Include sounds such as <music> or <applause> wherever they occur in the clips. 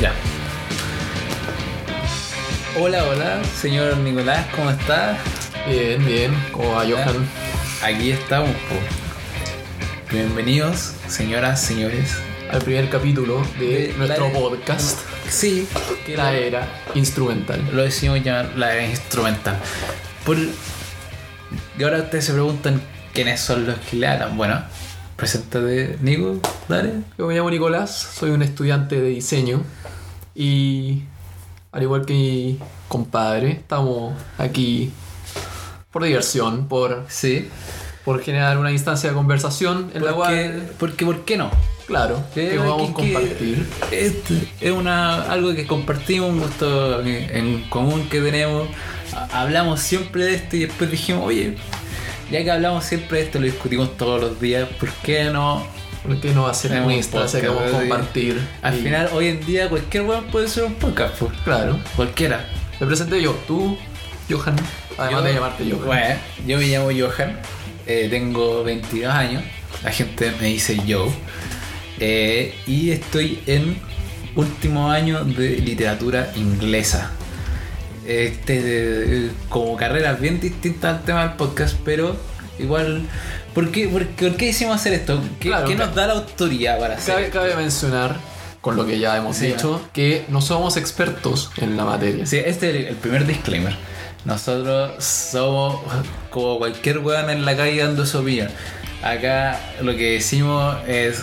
Ya. Hola, hola, señor Nicolás, ¿cómo está? Bien, bien. ¿Cómo va, Johan? Aquí estamos, po. Bienvenidos, señoras, señores. Al primer capítulo de De nuestro la- podcast, Sí, que la era instrumental. lo decimos llamar la era instrumental. Por... Y ahora ustedes se preguntan quiénes son los que le hablan. Bueno, preséntate, Nico, dale. Yo me llamo Nicolás, soy un estudiante de diseño y al igual que mi compadre, estamos aquí por diversión, por, Sí. por generar una instancia de conversación en la cual, porque, ¿por qué no? claro, que vamos a compartir. este es una, algo que compartimos, un gusto en, en común que tenemos. Ha- Hablamos siempre de esto y después dijimos, oye, ya que hablamos siempre de esto, lo discutimos todos los días, ¿por qué no? ¿Por qué no hacer un instancia que vamos a compartir? Al final, hoy en día, cualquier weón puede ser un podcast, pues. Claro. Cualquiera. Me presenté yo, tú, Johan, además Yo- de llamarte Johan. Bueno, yo me llamo Johan, eh, tengo 22 años, la gente me dice Joe, eh, y estoy en último año de literatura inglesa. Este, como carreras bien distintas al tema del podcast, pero igual... ¿Por qué, por, por qué hicimos hacer esto? ¿Qué, Claro, qué nos da la autoridad para hacer Cabe, esto? cabe mencionar, con lo que ya hemos Sí. dicho, que no somos expertos en la materia. Sí, este es el, el primer disclaimer. Nosotros somos como cualquier weón en la calle dando su opinión. Acá lo que decimos es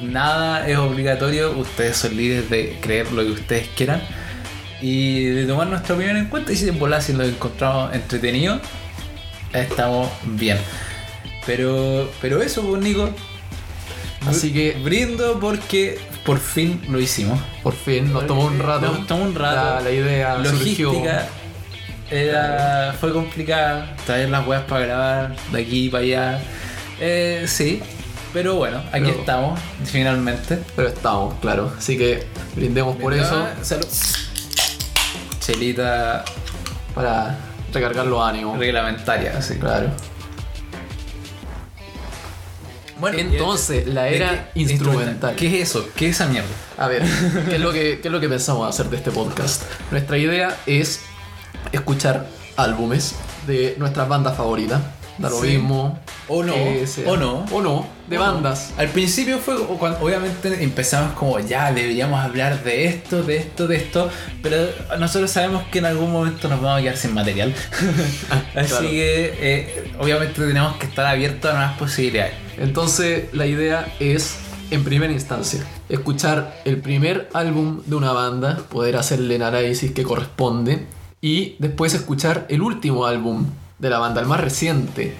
nada es obligatorio, ustedes son libres de creer lo que ustedes quieran y de tomar nuestra opinión en cuenta y si en volar si lo encontramos entretenido, estamos bien. Pero, pero eso, pues Nico. Así que- brindo porque por fin lo hicimos. Por fin, nos tomó un rato. Nos tomó un rato. La, la idea surgió. logística era, fue complicada traer las weas para grabar de aquí para allá Eh, sí pero bueno aquí Pero- estamos finalmente Pero estamos, claro. Así que brindemos por eso salud chelita para recargar los ánimos. reglamentaria así Claro. bueno Entonces, la ¿de era qué? instrumental. ¿qué es eso? ¿qué es esa mierda? A ver, <laughs> ¿qué es, lo que, ¿qué es lo que pensamos hacer de este podcast? Nuestra idea es escuchar álbumes de nuestras bandas favoritas. Da lo Sí. mismo. O no, o no. O no, de Bueno, bandas. Al principio fue cuando obviamente empezamos como ya deberíamos hablar de esto, de esto, de esto, pero nosotros sabemos que en algún momento nos vamos a quedar sin material. <laughs> Así Claro. que eh, obviamente tenemos que estar abiertos a nuevas posibilidades. Entonces, la idea es, en primera instancia, escuchar el primer álbum de una banda, poder hacerle el análisis que corresponde, y después escuchar el último álbum de la banda, el más reciente.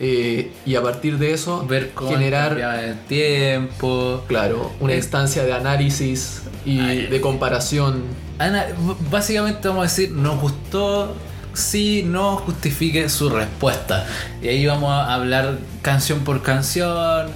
Eh, y a partir de eso, Ver cómo generar, el tiempo. claro, una Eh, instancia de análisis y Ay. de comparación. Ana, básicamente vamos a decir, nos gustó, sí, no justifique su respuesta. Y ahí vamos a hablar canción por canción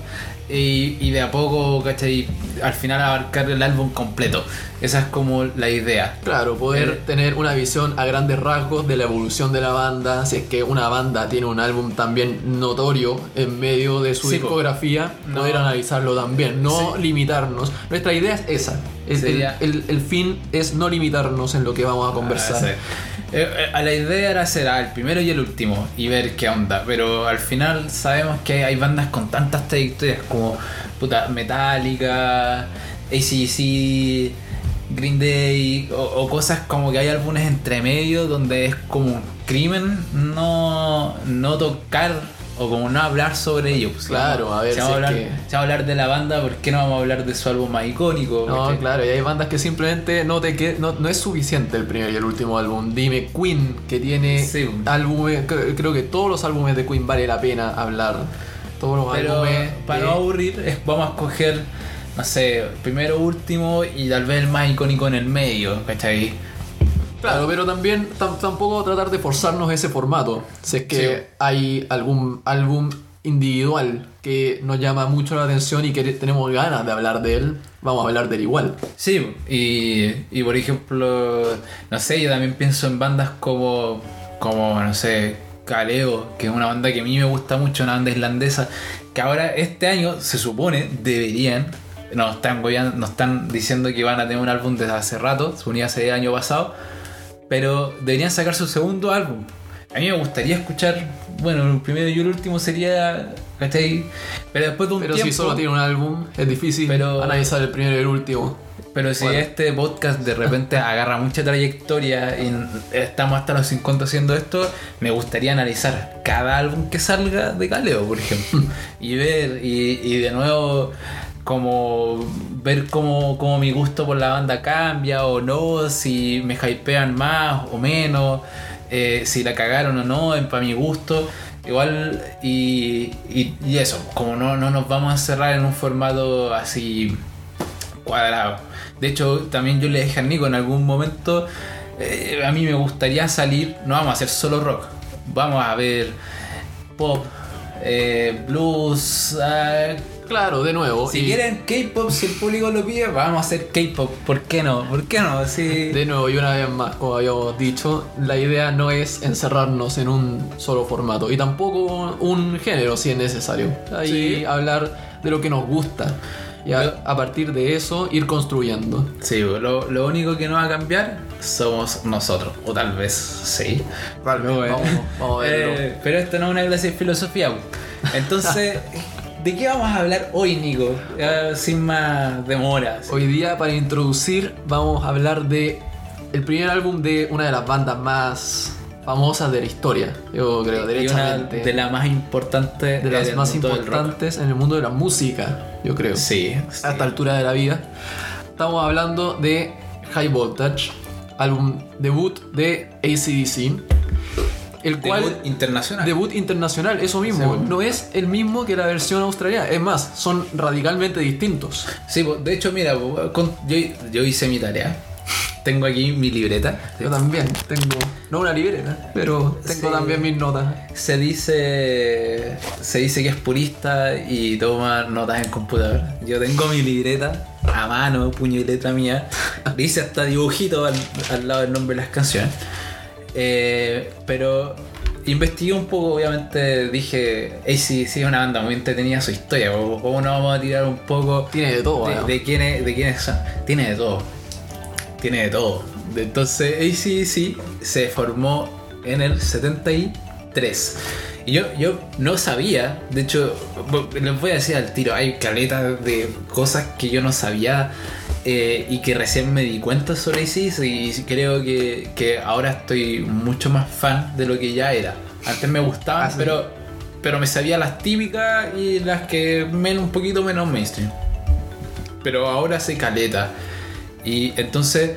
y, y de a poco, ¿cachai? Al final abarcar el álbum completo. Esa es como la idea. Claro, poder Eh. tener una visión a grandes rasgos de la evolución de la banda, si es que una banda tiene un álbum también notorio en medio de su Sí, discografía, No. poder analizarlo también, no limitarnos. Nuestra idea es esa. Es- el, el- el fin es no limitarnos en lo que vamos a conversar. Ah, sí. Eh, eh, a la idea era hacer el primero y el último y ver qué onda, pero al final sabemos que hay, bandas con tantas trayectorias como puta, Metallica, ACDC, Green Day o, o cosas como que hay álbumes entre medio donde es como un crimen no, no tocar o como no hablar sobre ello. Pues, Claro, vamos- a ver, si vamos, a hablar, que- si vamos a hablar de la banda, ¿por qué no vamos a hablar de su álbum más icónico? No, ¿Cachai? claro, y hay bandas que simplemente no te que no, no es suficiente el primer y el último álbum. Dime Queen, que tiene Sí. álbumes, cre- creo que todos los álbumes de Queen vale la pena hablar. Todos los Pero álbumes. para de- no aburrir, vamos a escoger, no sé, primero, último y tal vez el más icónico en el medio, ¿cachai? Claro, pero también tam- tampoco tratar de forzarnos ese formato. Si es que Sí. hay algún álbum individual que nos llama mucho la atención y que tenemos ganas de hablar de él, vamos a hablar de él igual. Sí, y, y por ejemplo, no sé, yo también pienso en bandas como, como no sé, Kaleo, que es una banda que a mí me gusta mucho, una banda islandesa, que ahora este año se supone deberían nos están, nos están diciendo que van a tener un álbum desde hace rato, se unía hace el año pasado, pero deberían sacar su segundo álbum. A mí me gustaría escuchar, bueno, el primero y el último sería, ¿cachai? Pero después de un Pero tiempo... si solo tiene un álbum, es difícil Pero- analizar el primero y el último. Pero si Bueno. este podcast de repente <laughs> agarra mucha trayectoria y estamos hasta los 50 haciendo esto, me gustaría analizar cada álbum que salga de Galeo, por ejemplo. <laughs> y ver, y, y de nuevo, como ver cómo, cómo mi gusto por la banda cambia o no, si me hypean más o menos, eh, si la cagaron o no, para mi gusto. Igual, y, y, eso, como no, no nos vamos a cerrar en un formato así cuadrado. De hecho, también yo le dije a Nico en algún momento, eh, a mí me gustaría salir, no vamos a hacer solo rock, vamos a ver pop, eh, blues, Claro, de nuevo. si y quieren K-pop, si el público lo pide, vamos a hacer K-pop, ¿por qué no? ¿Por qué no? Sí. De nuevo, y una vez más, como habíamos dicho, la idea no es encerrarnos en un solo formato y tampoco un género si es necesario. Ahí Sí. hablar de lo que nos gusta y a, partir de eso ir construyendo. Sí, lo, lo único que no va a cambiar somos nosotros, o tal vez sí. No, eh. Vamos, vamos a verlo. Eh, pero esto no es una clase de filosofía. Entonces, <laughs> ¿de qué vamos a hablar hoy, Nico? Ya, sin más demoras. Hoy día, para introducir, vamos a hablar de el primer álbum de una de las bandas más famosas de la historia, yo creo, Y una derechamente. de las más importantes de las más importantes en el mundo de la música, yo creo. Sí, sí. a esta altura de la vida. Estamos hablando de High Voltage, álbum debut de ACDC, el cual Debut internacional. debut internacional, eso mismo, Sí, no es el mismo que la versión australiana, es más, son radicalmente distintos. Sí, de hecho, mira, yo, yo hice mi tarea. Tengo aquí mi libreta. Yo también tengo, no una libreta, pero tengo Sí. también mis notas. Se dice se dice que es purista y toma notas en computador. Yo tengo mi libreta a mano, puño y letra mía. <laughs> Dice hasta dibujito al, al lado del nombre de las canciones. Eh, pero investigué un poco, obviamente dije, sí, sí, es una banda muy entretenida su historia. ¿Cómo no vamos a tirar un poco Tiene de todo, de, ¿no? de quiénes, de quiénes son? Tiene de todo. Tiene de todo. Entonces, ACDC se formó en el 73. Y yo, yo no sabía, de hecho, les voy a decir al tiro, hay caletas de cosas que yo no sabía eh, y que recién me di cuenta sobre ACDC y creo que, que ahora estoy mucho más fan de lo que ya era. Antes me gustaban, Ah, sí. pero, pero me sabía las típicas y las que menos, un poquito menos mainstream pero ahora se caleta. Y entonces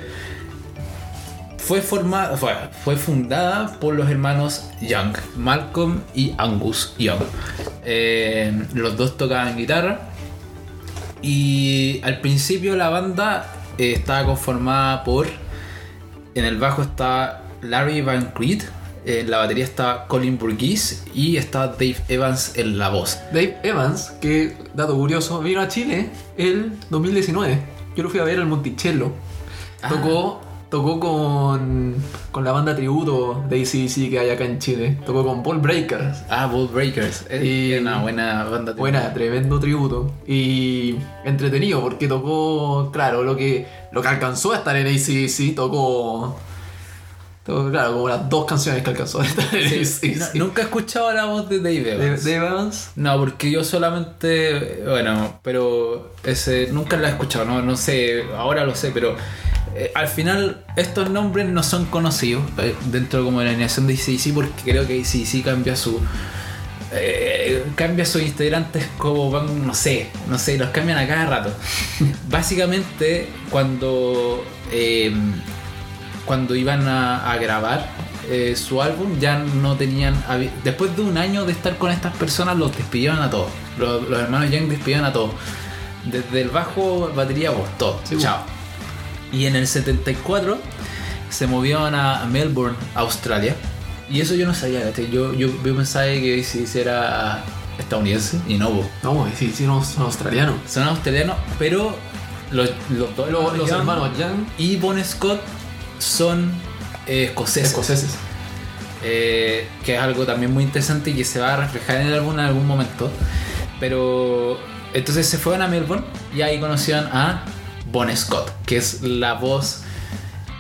fue formada, fue, fue fundada por los hermanos Young, Malcolm y Angus Young. Eh, los dos tocaban guitarra. Y al principio la banda eh, estaba conformada por. En el bajo estaba Larry Van Creed, en la batería estaba Colin Burgess y estaba Dave Evans en la voz. Dave Evans, que dato curioso, vino a Chile el 2019. Yo lo fui a ver al Monticello. Ah. Tocó, tocó con, con la banda tributo de ACDC que hay acá en Chile. Tocó con Paul Breakers. Ah, Bull Breakers. Es Y- una buena banda. de- Buena, tremendo tributo. Y entretenido porque tocó, claro, lo que, lo que alcanzó a estar en ACDC. Tocó, tocó, claro, como las dos canciones que alcanzó a estar en Sí, ACDC. no- nunca he escuchado la voz de Dave Dave, Evans. Dave Evans. No, porque yo solamente, bueno, pero ese nunca la he escuchado, no, no sé, ahora lo sé, pero eh, al final estos nombres no son conocidos eh, dentro como de la alineación de ACDC porque creo que ACDC cambia su eh, cambia sus integrantes como van, no sé, no sé, los cambian a cada rato. <laughs> Básicamente cuando eh, cuando iban a, a grabar su álbum ya no tenían después de un año de estar con estas personas los despidieron a todos. Los, los hermanos Young despidieron a todos. Desde el bajo batería voz todo. Sí, chao y en el 74 se movieron a Melbourne Australia y eso yo no sabía ¿cachai? yo, yo, yo pensaba que si era estadounidense y no. No, sí, sí, no, son australianos. son australianos pero los, los dos Los, los Young hermanos Young, y Bon Scott son eh, escoceses. escoceses. Eh, que es algo también muy interesante y que se va a reflejar en el álbum en algún momento. Pero Entonces se fueron a Melbourne y ahí conocieron a Bon Scott, que es la voz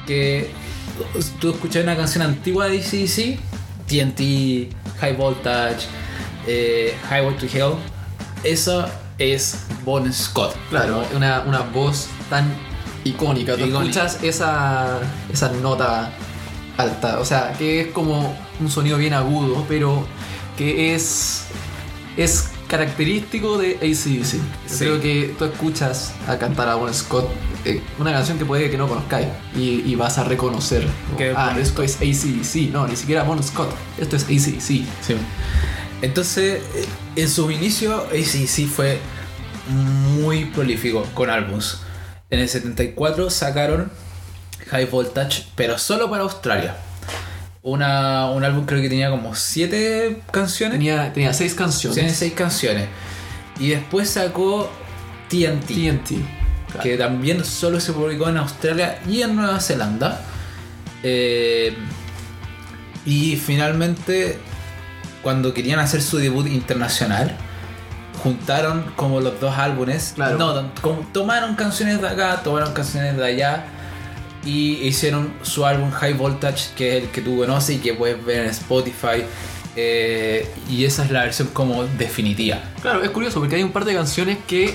que tú escuchas una canción antigua de DCDC, TNT, High Voltage, eh, Highway to Hell. Eso es Bon Scott. Claro, una, una voz tan icónica. Tú Icónica. escuchas esa, esa nota alta, o sea, que es como un sonido bien agudo, pero que es, es característico de ACDC. Sí. Creo que tú escuchas a cantar a Bon Scott eh, una canción que puede que no conozcáis y, y vas a reconocer. como, ah, esto es ACDC. No, ni siquiera Bon Scott. Esto es ACDC. Sí. Entonces, eh, en sus inicios, ACDC fue muy prolífico con álbums. En el 74 sacaron High Voltage, pero solo para Australia. Una, un álbum creo que tenía como 7 canciones. Tenía, tenía seis canciones. Tiene 6 canciones. Y después sacó TNT, TNT. claro. que también solo se publicó en Australia y en Nueva Zelanda. Eh, y finalmente, cuando querían hacer su debut internacional, juntaron como los dos álbumes. Claro. No, tomaron canciones de acá, tomaron canciones de allá. Y hicieron su álbum High Voltage, que es el que tú conoces y que puedes ver en Spotify. Eh, y esa es la versión como definitiva. Claro, es curioso porque hay un par de canciones que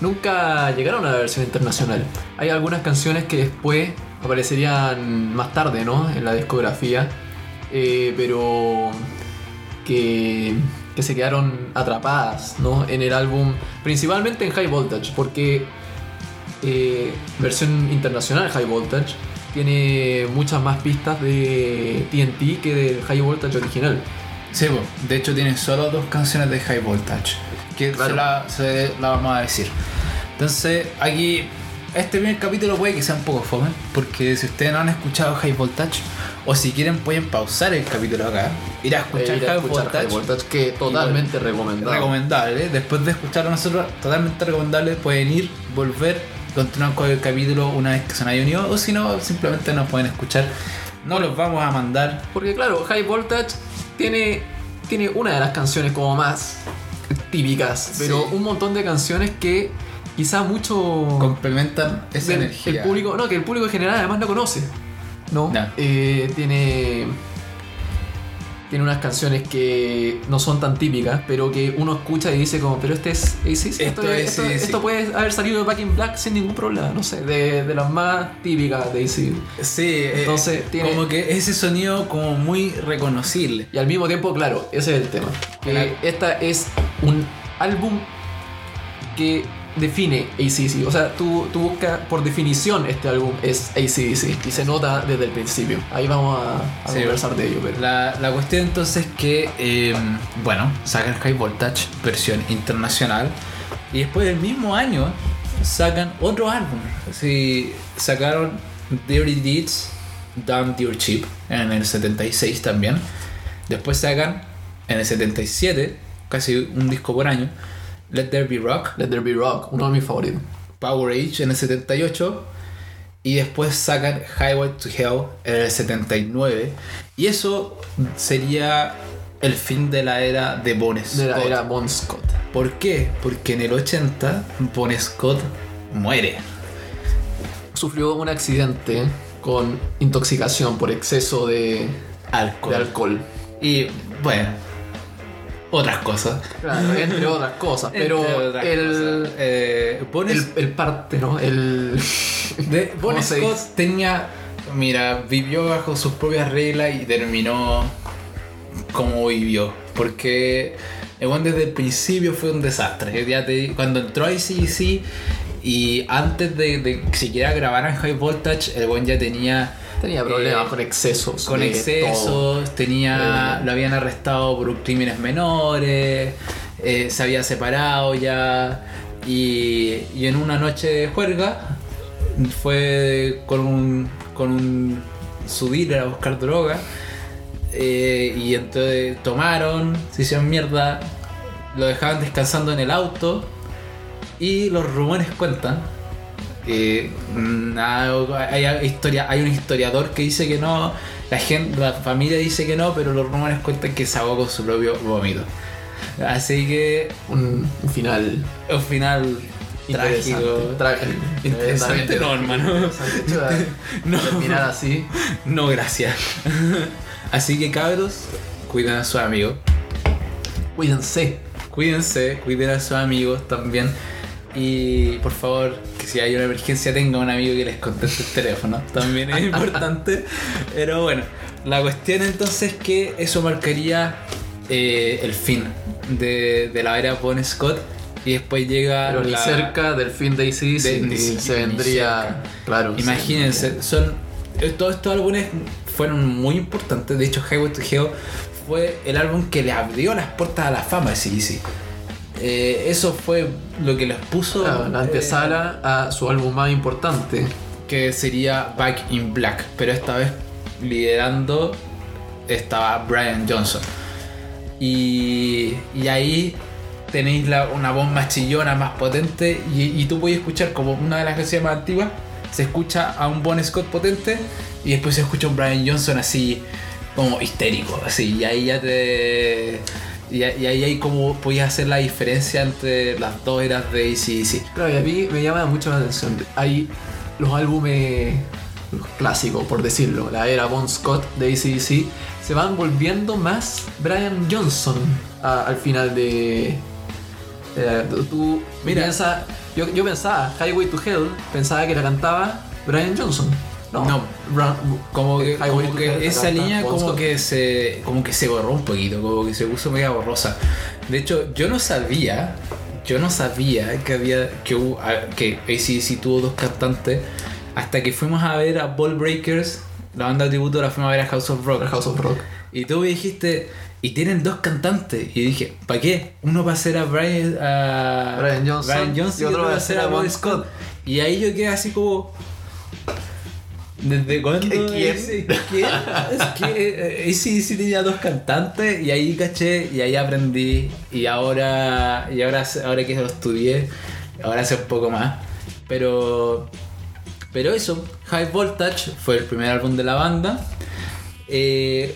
nunca llegaron a la versión internacional. Hay algunas canciones que después aparecerían más tarde, ¿no? En la discografía, eh, pero que, que se quedaron atrapadas, ¿no? En el álbum, principalmente en High Voltage, porque eh, versión internacional High Voltage tiene muchas más pistas de TNT que del High Voltage original. Sí, de hecho tiene solo dos canciones de High Voltage. Que Claro. se, la, se la vamos a decir. Entonces, aquí, este primer capítulo puede que sea un poco fome. Porque si ustedes no han escuchado High Voltage, o si quieren pueden pausar el capítulo acá, ir a escuchar, Eh, ir a High, escuchar Voltage, High Voltage, que totalmente recomendado. Recomendable. Después de escucharlo nosotros, totalmente recomendable. Pueden ir, volver, continuar con el capítulo una vez que se han unido. O si no, simplemente nos pueden escuchar. No los vamos a mandar. Porque claro, High Voltage tiene, tiene una de las canciones como más típicas, pero Sí. un montón de canciones que quizá mucho Complementan esa energía. el público, no, que el público en general además no conoce. ¿No? Ya. Eh, tiene tiene unas canciones que no son tan típicas, pero que uno escucha y dice como, pero este es AC/DC, esto, Esto es esto- esto puede haber salido de Back in Black sin ningún problema, no sé, de, de las más típicas de AC. Sí, eh, Entonces, tiene- como que ese sonido como muy reconocible. Y al mismo tiempo, claro, ese es el tema. Que esta es un álbum que define ACDC. O sea, tú, tú buscas, por definición, este álbum es ACDC. Y se nota desde el principio. Ahí vamos a, a Sí, conversar de ello. Pero... La, la cuestión entonces es que, eh, bueno, sacan High Voltage versión internacional y después del mismo año sacan otro álbum. Así, sacaron Dirty Deeds, Damn Your Cheap en el 76 también. Después sacan en el 77, casi un disco por año, Let There Be Rock. Let There Be Rock, uno de mis favoritos. Power Age en el 78 y después sacan Highway to Hell en el 79 y eso sería el fin de la era de Bon Scott. De la era Bon Scott. ¿Por qué? Porque en el 80 Bon Scott muere. Sufrió un accidente con intoxicación por exceso de, Alcohol. de alcohol. Y bueno, otras cosas. Claro, entre otras cosas. Pero otras el, cosas. Eh, Bon el, el parte, ¿no? El. <laughs> De Bon ¿Cómo se Scott tenía, mira, vivió bajo sus propias reglas y terminó como vivió. Porque el buen desde el principio fue un desastre. Ya te- cuando entró a ICC y antes de, de siquiera grabaran High Voltage, el buen ya tenía Tenía problemas Eh, con excesos. con excesos, todo. tenía, Eh. lo habían arrestado por crímenes menores, eh, se había separado ya y, y en una noche de juerga fue con un con un su dealer a buscar droga eh, y entonces tomaron, se hicieron mierda, lo dejaban descansando en el auto y los rumores cuentan eh, hay, hay historia, hay un historiador que dice que no, la gente, la familia dice que no, pero los rumores cuentan que se ahogó con su propio vómito. Así que Un, un final un final trágico. interesante. Tra- Interesante, no, hermano. <laughs> No. Terminar así. No, gracias. <laughs> Así que cabros, cuiden a sus amigos. Cuídense. Cuídense, cuiden a sus amigos también. Y por favor, que si hay una emergencia tenga un amigo que les conteste el teléfono. También es <laughs> importante. Pero bueno, la cuestión entonces es que eso marcaría eh, el fin de, de la era Bon Scott. Y después llega. Pero la- cerca del fin de ni siquiera, se ni vendría. Claro. Imagínense, son eh, todos estos álbumes fueron muy importantes. De hecho, Highway to Hell fue el álbum que le abrió las puertas a la fama de CDC. Eh, eso fue lo que les puso Claro, la eh, antesala a su álbum más importante. que sería Back in Black, pero esta vez liderando estaba Brian Johnson. Y, y ahí tenéis la- una voz más chillona, más potente, y, y tú puedes escuchar como una de las canciones más antiguas, se escucha a un Bon Scott potente y después se escucha a un Brian Johnson así como histérico, así, y ahí ya te... Y, y ahí hay como podías hacer la diferencia entre las dos eras de ACDC. Claro, y a mí me llama mucho la atención. Hay los álbumes clásicos, por decirlo, la era Bon Scott de ACDC, se van volviendo más Brian Johnson a- al final de. eh, tú- tú Mira. piensa- yo, yo pensaba, Highway to Hell, pensaba que la cantaba Brian Johnson. No, Como que, como esa línea como Scott. que se como que se borró un poquito, como que se puso media borrosa. De hecho, yo no sabía, yo no sabía que había que hubo- que ACDC tuvo dos cantantes hasta que fuimos a ver a Ball Breakers, la banda de tributo la fuimos a ver a House of Rock. House of Rock. Y tú me dijiste, y tienen dos cantantes. Y dije, ¿para qué? Uno va a ser a Brian, a Brian Johnson, Brian Johnson y otro va a ser a Bon Scott. Y ahí yo quedé así como. ¿Desde cuándo? ¿Quién? ese- ¿Quién? Es que eh, sí, sí tenía dos cantantes y ahí caché y ahí aprendí y ahora y ahora ahora que lo estudié ahora sé un poco más pero pero eso High Voltage fue el primer álbum de la banda Eh,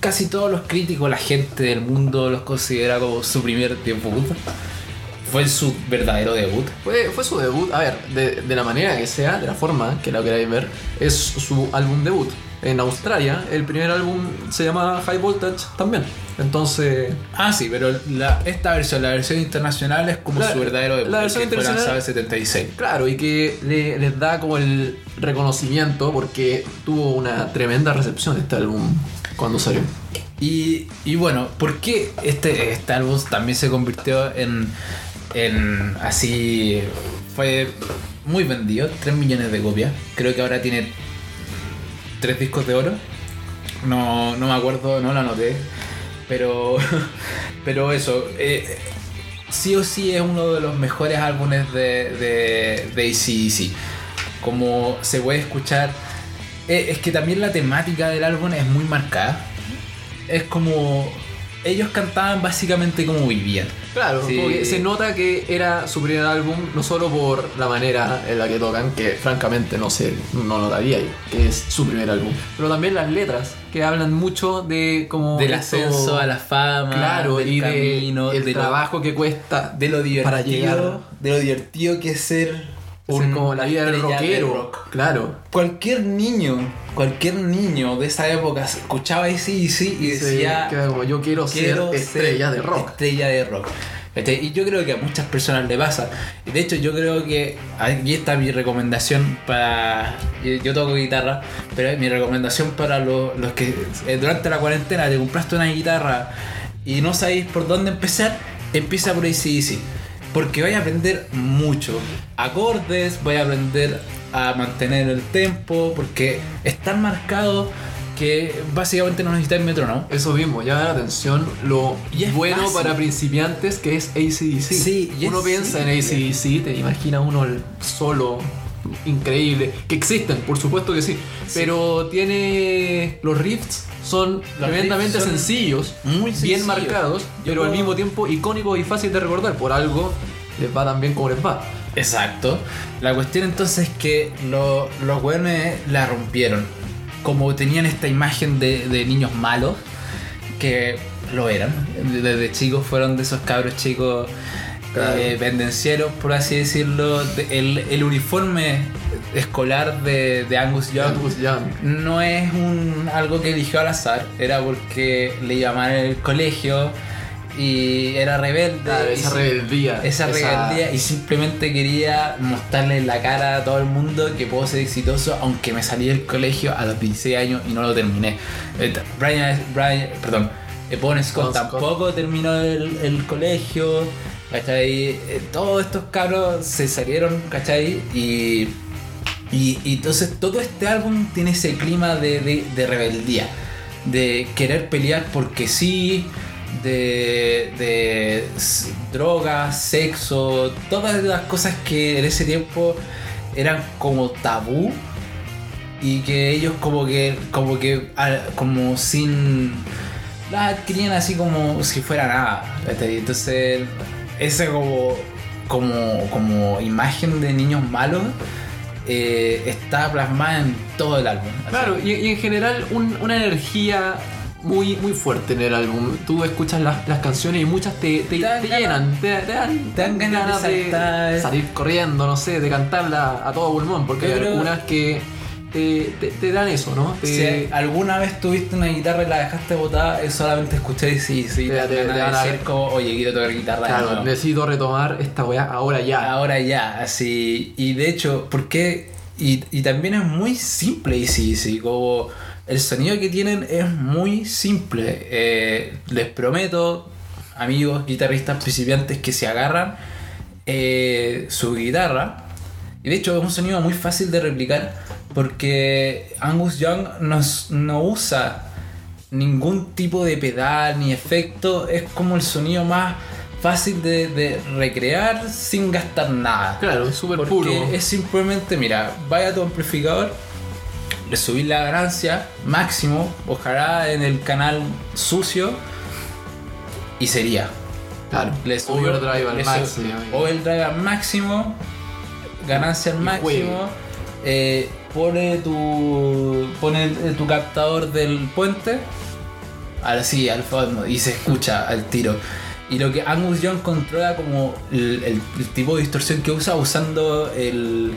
casi todos los críticos la gente del mundo los considera como su primer debut fue su verdadero debut Fue, fue su debut, a ver, de, de la manera que sea, de la forma que la queráis ver, es su álbum debut. En Australia, el primer álbum se llama High Voltage también. Entonces, Ah, sí, pero la- esta versión, la versión internacional es como La- su verdadero debut. la versión que fue internacional- 76. claro, y que le- les da como el reconocimiento porque tuvo una tremenda recepción este álbum cuando salió. Y, y bueno, ¿por qué este, este álbum también se convirtió en, así... Fue muy vendido, 3 millones de copias. Creo que ahora tiene 3 discos de oro. No, no me acuerdo, no lo anoté. Pero, <laughs> pero eso, eh, sí o sí es uno de los mejores álbumes de, de, de AC/DC. Como se puede escuchar, eh, es que también la temática del álbum es muy marcada. Es como ellos cantaban básicamente como vivían. Claro, Sí. como que se nota que era su primer álbum, no solo por la manera en la que tocan, que francamente no sé, no notaría ahí, que es su primer álbum, pero también las letras, que hablan mucho de como Del esto- ascenso a la fama, claro, del y camino, de el de lo- trabajo que cuesta de lo divertido, para llegar de lo divertido que es ser ser como la vida del estrella de rockero. rock. Claro. Cualquier niño, cualquier niño de esa época escuchaba y sí y Sí, decía era como yo quiero, quiero ser estrella ser de rock. Estrella de rock. ¿Cachai? Y yo creo que a muchas personas le pasa. De hecho yo creo que aquí está mi recomendación para... Yo, yo toco guitarra, pero mi recomendación para los, los que eh, durante la cuarentena te compraste una guitarra y no sabéis por dónde empezar, empieza por ACDC. Porque vais a aprender mucho. Acordes, vais a aprender a mantener el tempo, porque es tan marcado que básicamente no necesitáis metrónomo. Eso mismo, llama la atención lo Y bueno fácil. para principiantes que es ACDC. Sí, uno es piensa en. ACDC, te imagina uno el solo increíble, que existen, por supuesto que sí, pero tiene los riffs son Los tremendamente son sencillos, muy bien marcados, Yo pero al mismo tiempo icónicos y fácil de recordar, por algo les va tan bien como les va. Exacto. La cuestión entonces es que lo- los weones la rompieron. Como tenían esta imagen de, de niños malos, que lo eran. Desde chicos fueron de esos cabros chicos Claro. eh, pendencieros, por así decirlo. De- El, el uniforme escolar de, de Angus Young Angus Young. no es un, algo que eligió al azar, era porque le llamaron en el colegio y era rebelde. Claro, y esa si- rebeldía. esa rebeldía y simplemente quería mostrarle en la cara a todo el mundo que puedo ser exitoso aunque me salí del colegio a los 16 años y no lo terminé. Eh, Brian, Brian perdón, eh, Bon Scott Bon Scott. tampoco terminó el, el colegio, ¿cachai? Eh, Todos estos cabros se salieron, ¿cachai? Y, y, entonces todo este álbum tiene ese clima de, de- rebeldía, de querer pelear porque sí, de, de drogas, sexo, todas las cosas que en ese tiempo eran como tabú y que ellos como que como que ah, como sin las adquirían así como si fuera nada entonces esa como como como imagen de niños malos eh, está plasmada en todo el álbum Así. Claro, y, y en general un- una energía muy, muy fuerte en el álbum. Tú escuchas las, las canciones y muchas te, te, Te dan te llenan, te, dan, te dan ganas de saltar. salir corriendo, no sé, de cantarla a todo pulmón, porque hay algunas que te, te- te dan eso, ¿no? Te- Si alguna vez tuviste una guitarra y la dejaste botada, es solamente escuchar y sí, sí, Te- te, de van a- decir como, oye, quiero tocar guitarra de claro, nuevo". necesito retomar esta weá ahora ya. Ahora ya, así. Y de hecho, porque. Y, y también es muy simple, y sí, sí, como. El sonido que tienen es muy simple. Eh, les prometo, amigos guitarristas principiantes que se agarran eh, su guitarra. Y de hecho es un sonido muy fácil de replicar porque Angus Young nos- no usa ningún tipo de pedal ni efecto. Es como el sonido más fácil de, de recrear sin gastar nada. Claro, es súper Porque puro. es simplemente, mira, vaya a tu amplificador, le subís la ganancia máximo, ojalá en el canal sucio, y sería. Claro, Le subió- overdrive al máximo. Overdrive al máximo, ganancia al máximo. eh, pone tu pone eh, tu captador del puente así al fondo y se escucha al tiro. Y lo que Angus Young controla como el, el- el tipo de distorsión que usa usando el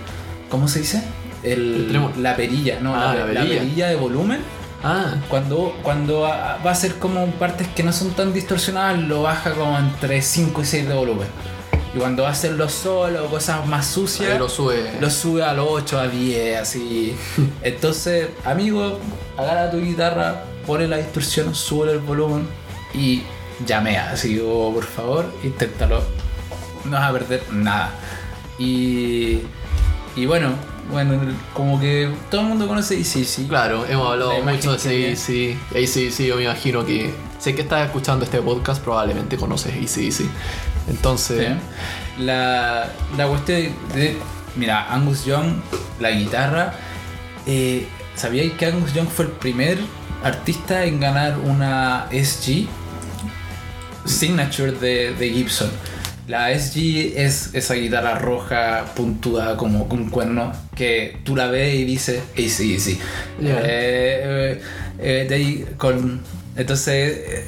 ¿cómo se dice? El, El la perilla, no, Ah, la, la la perilla. perilla de volumen. Ah, Cuando, cuando va a ser como partes que no son tan distorsionadas, lo baja como entre 5 y 6 de volumen. Y cuando hacer los solos cosas más sucias, ahí lo sube. lo sube a los 8, a 10, así. <laughs> Entonces, amigo, agarra tu guitarra, pone la distorsión, sube el volumen y llamea. Así, o por favor, inténtalo. No vas a perder nada. Y, y bueno, bueno, como que todo el mundo conoce sí. Claro, hemos hablado mucho de. ACDC. ACDC, yo me imagino que. Sé que estás escuchando este podcast, probablemente conoces ACDC. Entonces. Sí. La, la cuestión de. Mira, Angus Young, la guitarra. Eh, ¿Sabíais que Angus Young fue el primer artista en ganar una SG Signature de, de Gibson? La SG es esa guitarra roja puntuda como con cuerno que tú la ves y dices. Ya. Eh, eh, eh, de ahí con. Entonces.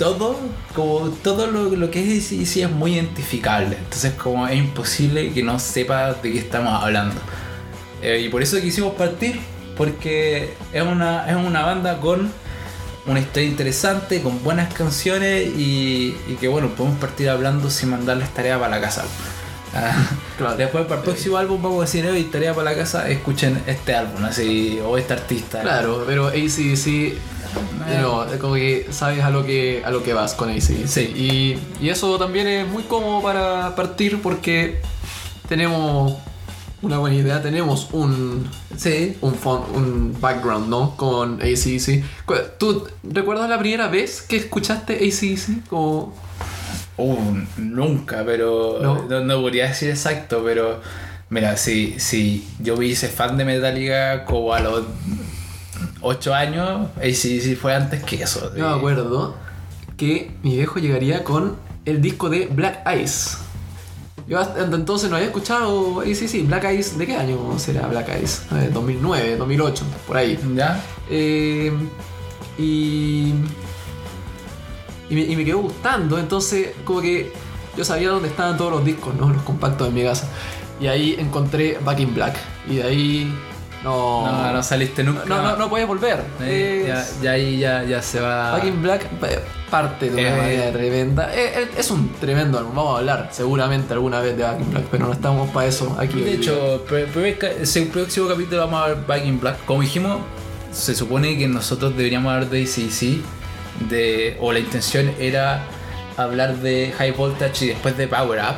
Todo, como todo lo, lo que es ACDC es muy identificable. Entonces como es imposible que no sepas de qué estamos hablando. Eh, y por eso quisimos partir, porque es una, es una banda con una historia interesante, con buenas canciones y, y que bueno, podemos partir hablando sin mandarles tarea para la casa. <laughs> Ah, Claro. Después para el próximo álbum vamos a decir, hoy tarea para la casa, escuchen este álbum, así, o este artista. Claro, pero ACDC. No, como que sabes a lo que, a lo que vas con ACDC. Sí. Y, y eso también es muy cómodo para partir porque tenemos una buena idea, tenemos un, Sí, un, un background, ¿no? Con ACDC. ¿Tú recuerdas la primera vez que escuchaste ACDC? Como... Uh, nunca, pero ¿No? no, no podría decir exacto, pero mira, si, si yo me hice fan de Metallica como a los 8 años, y si, si fue antes que eso. Yo me acuerdo que mi viejo llegaría con el disco de Black Eyes. Yo hasta entonces no había escuchado ACDC. Black Eyes, ¿de qué año será Black Eyes? A ver, 2009, 2008, por ahí. ¿Ya? Eh, y. y me, y me quedó gustando. Entonces, como que yo sabía dónde estaban todos los discos, ¿no? Los compactos en mi casa. Y ahí encontré Back in Black. Y de ahí. No. No, no saliste nunca. no, no, no puedes volver. Eh, ya, Es- ya ahí ya, ya se va. Back in Black parte de una Eh, manera tremenda. Eh, eh, es un tremendo álbum. Vamos a hablar seguramente alguna vez de Back in Black, pero no estamos para eso aquí. De hecho, ca- ese próximo capítulo vamos a ver Back in Black. Como dijimos, se supone que nosotros deberíamos hablar de ACC, de, o la intención era hablar de High Voltage y después de Power Up.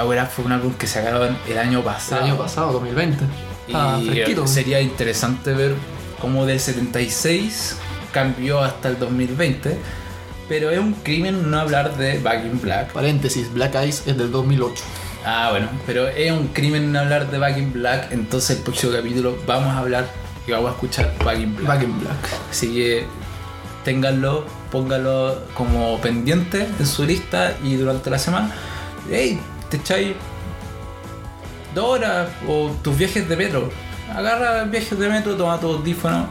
Power Up fue un álbum que sacaron el año el pasado. año pasado, 2020. Ah, y sería interesante ver cómo del 76 cambió hasta el 2020. Pero es un crimen no hablar de Back in Black. Paréntesis, Black Eyes es del 2008. Ah, bueno, pero es un crimen no hablar de Back in Black. Entonces, el próximo capítulo vamos a hablar y vamos a escuchar Back in Black. Back in Black. Así que ténganlo, pónganlo como pendiente en su lista y durante la semana. Hey, te echáis dos horas o tus viajes de metro. Agarra viajes de metro, toma tu audífono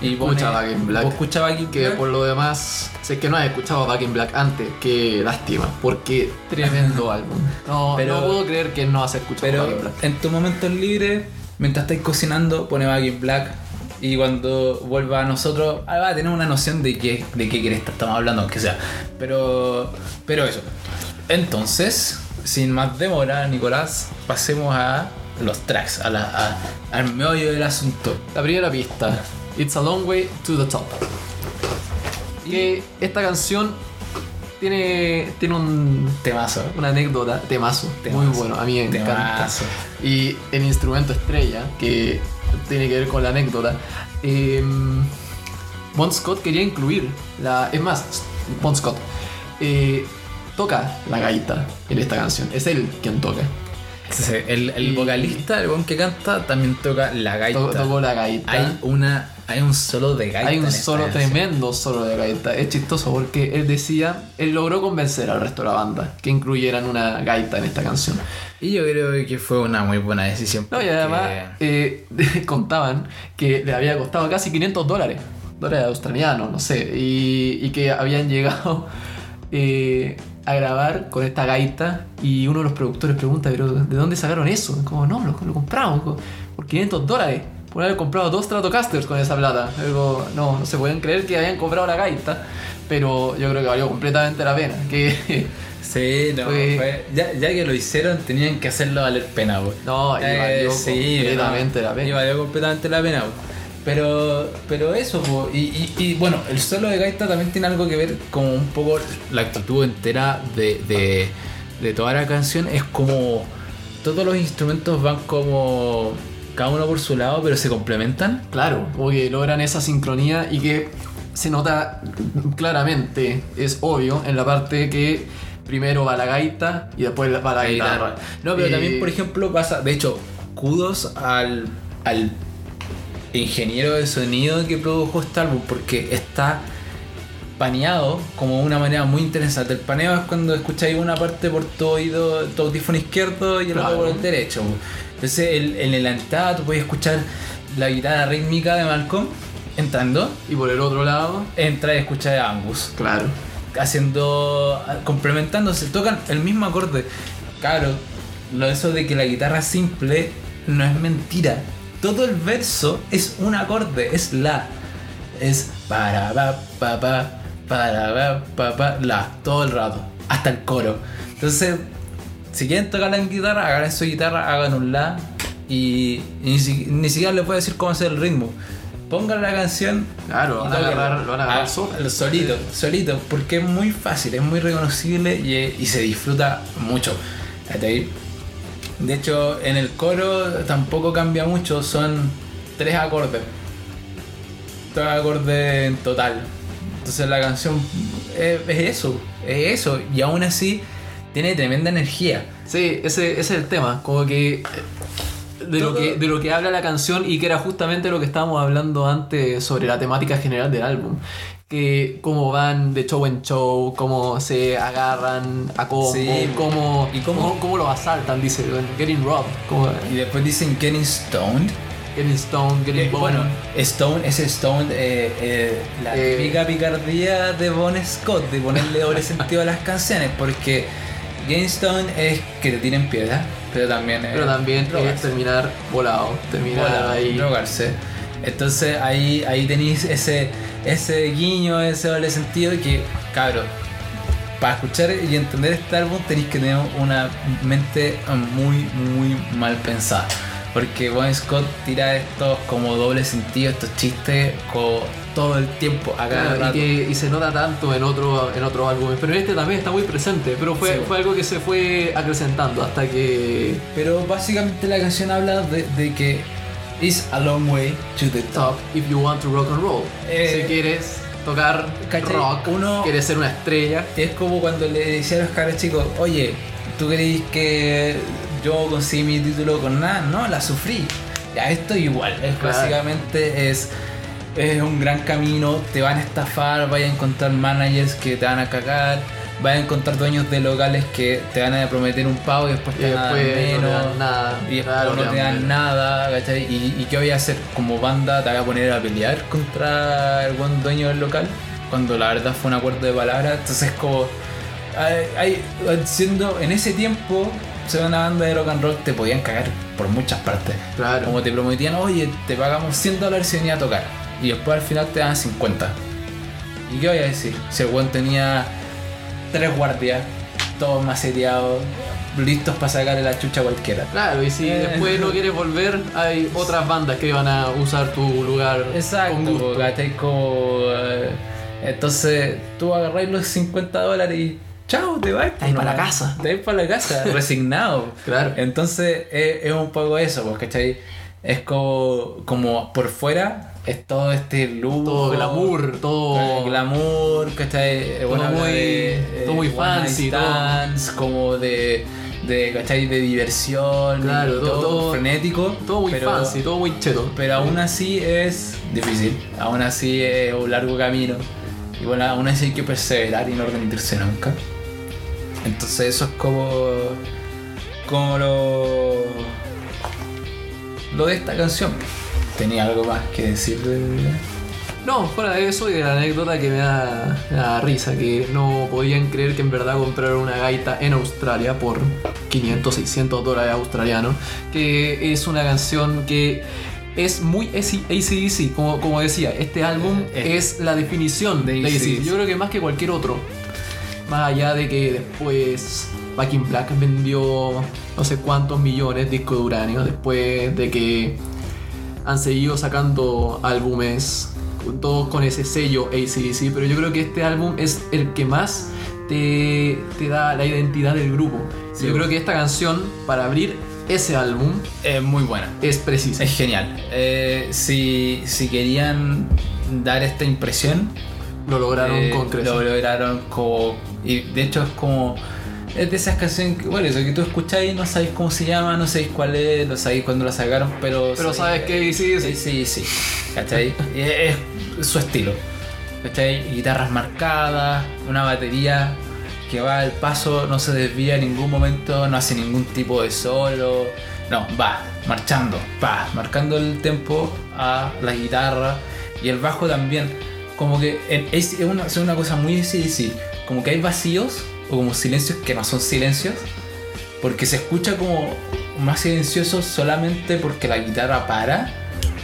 y pone- Escucha Back in Black. escucha Back in Que Black. por lo demás, sé que no has escuchado Back in Black antes, qué lástima, porque tremendo <laughs> álbum. No, Pero- no puedo creer que no has escuchado Pero Back in Black. en tus momentos libres, mientras estáis cocinando, pone Back in Black. Y cuando vuelva a nosotros, ah, va a tener una noción de qué, de qué estamos hablando, aunque sea. Pero, pero eso. Entonces, sin más demora, Nicolás, pasemos a los tracks, a la, a- al meollo del asunto. La primera pista, It's a Long Way to the Top. Que esta canción tiene, tiene un, Temazo. una anécdota, temazo, muy bueno, a mí me encanta. Temazo. Y el instrumento estrella, que tiene que ver con la anécdota, eh, Bon Scott quería incluir, la, es más, Bon Scott eh, toca la gaita en esta canción, es él quien toca. Sí, El, el Y- vocalista, el buen que canta, también toca la gaita. To- tocó la gaita. Hay, una, hay un solo de gaita. Hay un solo tremendo solo de gaita. Es chistoso porque él decía, él logró convencer al resto de la banda que incluyeran una gaita en esta canción. Y yo creo que fue una muy buena decisión. No, y además eh, <laughs> contaban que le había costado casi 500 dólares, dólares australianos, no sé, y, y que habían llegado <laughs> eh, a grabar con esta gaita y uno de los productores pregunta, pero ¿de dónde sacaron eso? Como, no, lo, lo compramos co- por 500 dólares. Por haber comprado dos Stratocasters con esa plata. Luego, no, no se pueden creer que habían comprado la gaita, pero yo creo que valió completamente la pena. Que <laughs> Sí, no, Fue- fue- ya, ya que lo hicieron, tenían que hacerlo valer pena, güey. No, y valió completamente la pena. Y valió completamente la pena, güey. Pero, pero eso, y, y- y, bueno, el solo de gaita también tiene algo que ver con un poco la actitud entera de, de, de toda la canción. Es como todos los instrumentos van como cada uno por su lado, pero se complementan. Claro, como que logran esa sincronía y que se nota claramente, es obvio, en la parte que primero va la gaita y después va la guitarra. No, pero Eh, también, por ejemplo, pasa. De hecho, kudos al, al ingeniero de sonido que produjo este álbum, porque está paneado como una manera muy interesante. El paneo es cuando escucháis una parte por tu oído, tu audífono izquierdo y el Claro. otro por el derecho. Entonces, el- en la entrada tú puedes escuchar la guitarra rítmica de Malcolm entrando, Y por el otro lado, entra y escucha a Angus claro. haciendo complementándose tocan el mismo acorde claro lo eso de que la guitarra simple no es mentira todo el verso es un acorde es la es para pa pa pa para pa pa pa la todo el rato hasta el coro entonces si quieren tocar la guitarra hagan su guitarra hagan un la y, ni, si- ni siquiera les voy a decir cómo hacer el ritmo pongan la canción Claro, van a agarrar, lo van a agarrar solo. solito, solito, porque es muy fácil, es muy reconocible y, y se disfruta mucho. ¿Cachai? De hecho, en el coro tampoco cambia mucho, son tres acordes. Tres acordes en total. Entonces la canción es, es eso, es eso. Y aún así tiene tremenda energía. Sí, ese, ese es el tema, como que eh, de lo que de lo que habla la canción y que era justamente lo que estábamos hablando antes sobre la temática general del álbum. Que cómo van de show en show, cómo se agarran a Sí. cómo, Y cómo- cómo, cómo los asaltan, dice, Getting Robbed. Y después dicen Getting Stoned. Getting Stone, Getting Eh, bueno, Stone, ese Stone, eh, eh, la Eh. típica picardía de Bon Scott, de ponerle doble <laughs> sentido a las canciones, porque Game Stone es que te tiren piedra, pero también es pero también es drogarse. terminar volado, terminar Volado, ahí. drogarse. Entonces ahí, ahí tenéis ese, ese guiño, ese doble sentido que, cabros, para escuchar y entender este álbum tenéis que tener una mente muy, muy mal pensada. Porque Bon Scott tira estos como doble sentido, estos chistes todo el tiempo, a cada Claro, y, rato. que, y se nota tanto en otro en otros álbumes, pero en este también está muy presente, pero fue, Sí. fue algo que se fue acrecentando hasta que Pero básicamente la canción habla de, de que it's a long way to the top. If you want to rock and roll. Eh, si quieres tocar ¿cachai? rock, Uno- quieres ser una estrella, Es como cuando le decía a los caros chicos, oye, ¿tú creéis que yo conseguí mi título con nada? No, la sufrí. Ya, esto igual. Es Claro. básicamente es, es un gran camino, te van a estafar, vaya a encontrar managers que te van a cagar, vaya a encontrar dueños de locales que te van a prometer un pago y después y te van a dar después no te menos. dan nada. Y después Claro, no te dan menos. nada, ¿cachai? ¿Y, ¿Y qué voy a hacer? Como banda te voy a poner a pelear contra el buen dueño del local, cuando la verdad fue un acuerdo de palabras. Entonces como, hay, hay- siendo en ese tiempo, ser una banda de rock and roll te podían cagar por muchas partes. Claro. Como te prometían, oye, te pagamos 100 dólares si venía a tocar. Y después al final te dan 50. ¿Y qué voy a decir? Si el buen tenía tres guardias, todos maceteados, listos para sacarle la chucha a cualquiera. Claro, y si Eh. después no quieres volver, hay otras bandas que van a usar tu lugar con Exacto. Como, eh, entonces tú agarráis los 50 dólares y chao, te vas. Te vas pa' la casa. Te vas para la casa, <laughs> resignado. Claro. Entonces es, es un poco eso, ¿cachai? Es como, como por fuera es todo este lujo. Todo glamour, todo... Glamour, ¿cachai? Bueno, habla muy- de, todo muy night fancy, todo. stands, como de, de, ¿cachai? De diversión, Claro, todo- todo- frenético. Todo muy pero- fancy, todo muy cheto. pero aún así es difícil, aún así es un largo camino. Y bueno, aún así hay que perseverar y no rendirse nunca. Entonces eso es como. como lo. lo de esta canción. Tenía algo más que decir de. No, fuera de eso y de la anécdota que me da, me da risa, que no podían creer que en verdad compraron una gaita en Australia por 500, 600 dólares australianos, que es una canción que es muy ACDC, como, como decía, este álbum Eh, es la definición de ACDC, AC/DC. yo creo que más que cualquier otro, más allá de que después Back in Black vendió no sé cuántos millones de discos de uranio, después de que han seguido sacando álbumes todos con ese sello ACDC, pero yo creo que este álbum es el que más te, te da la identidad del grupo. Sí. Yo creo que esta canción, para abrir ese álbum, Es muy buena. es precisa. Es genial. Eh, si, si querían dar esta impresión, Lo lograron Eh, con creces. Lo lograron como. Y de hecho es como. Es de esas canciones que, bueno, eso que tú escucháis, no sabéis cómo se llama, no sabéis cuál es, no sabéis cuándo la sacaron, pero. Pero sabes que sí, sí. Sí, sí. ¿Cachai? Y es, es su estilo. ¿Cachai? Guitarras marcadas, una batería que va al paso, no se desvía en ningún momento, no hace ningún tipo de solo. No, va, marchando, va, marcando el tempo a la guitarra y el bajo también. Como que es una, es una cosa muy difícil. Como que hay vacíos o como silencios que no son silencios. Porque se escucha como más silencioso solamente porque la guitarra para.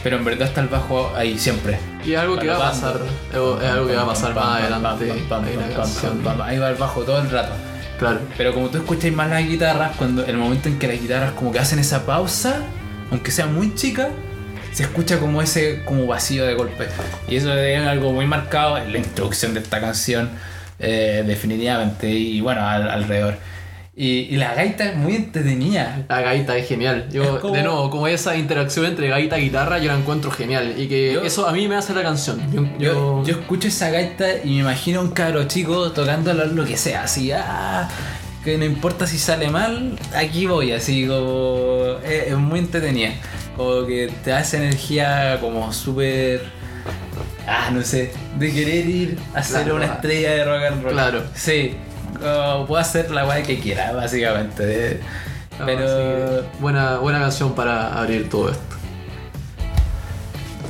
Pero en verdad está el bajo ahí siempre. Y es algo que va a pasar. Es algo que va a pasar más adelante. Ahí va el bajo todo el rato. Claro. Pero como tú escuchas más las guitarras, cuando el momento en que las guitarras como que hacen esa pausa, aunque sea muy chica, se escucha como ese como vacío de golpe. Y eso es algo muy marcado en la introducción de esta canción, eh, definitivamente. Y bueno, al- alrededor. Y, y la gaita es muy entretenida. La gaita es genial. Yo, Es como- de nuevo, como esa interacción entre gaita y guitarra, yo la encuentro genial. Y que Yo- eso a mí me hace la canción. Yo, Yo, yo- escucho esa gaita y me imagino a un cabro chico tocando lo, que sea, así, ah, que no importa si sale mal, aquí voy, así como. Es, es muy entretenida. Como que te esa energía como súper. Ah, no sé, de querer ir a ser Claro, una ah. estrella de rock and roll. Claro. Sí, puedo hacer la weá que quiera, básicamente. no, Pero. buena, buena canción para abrir todo esto.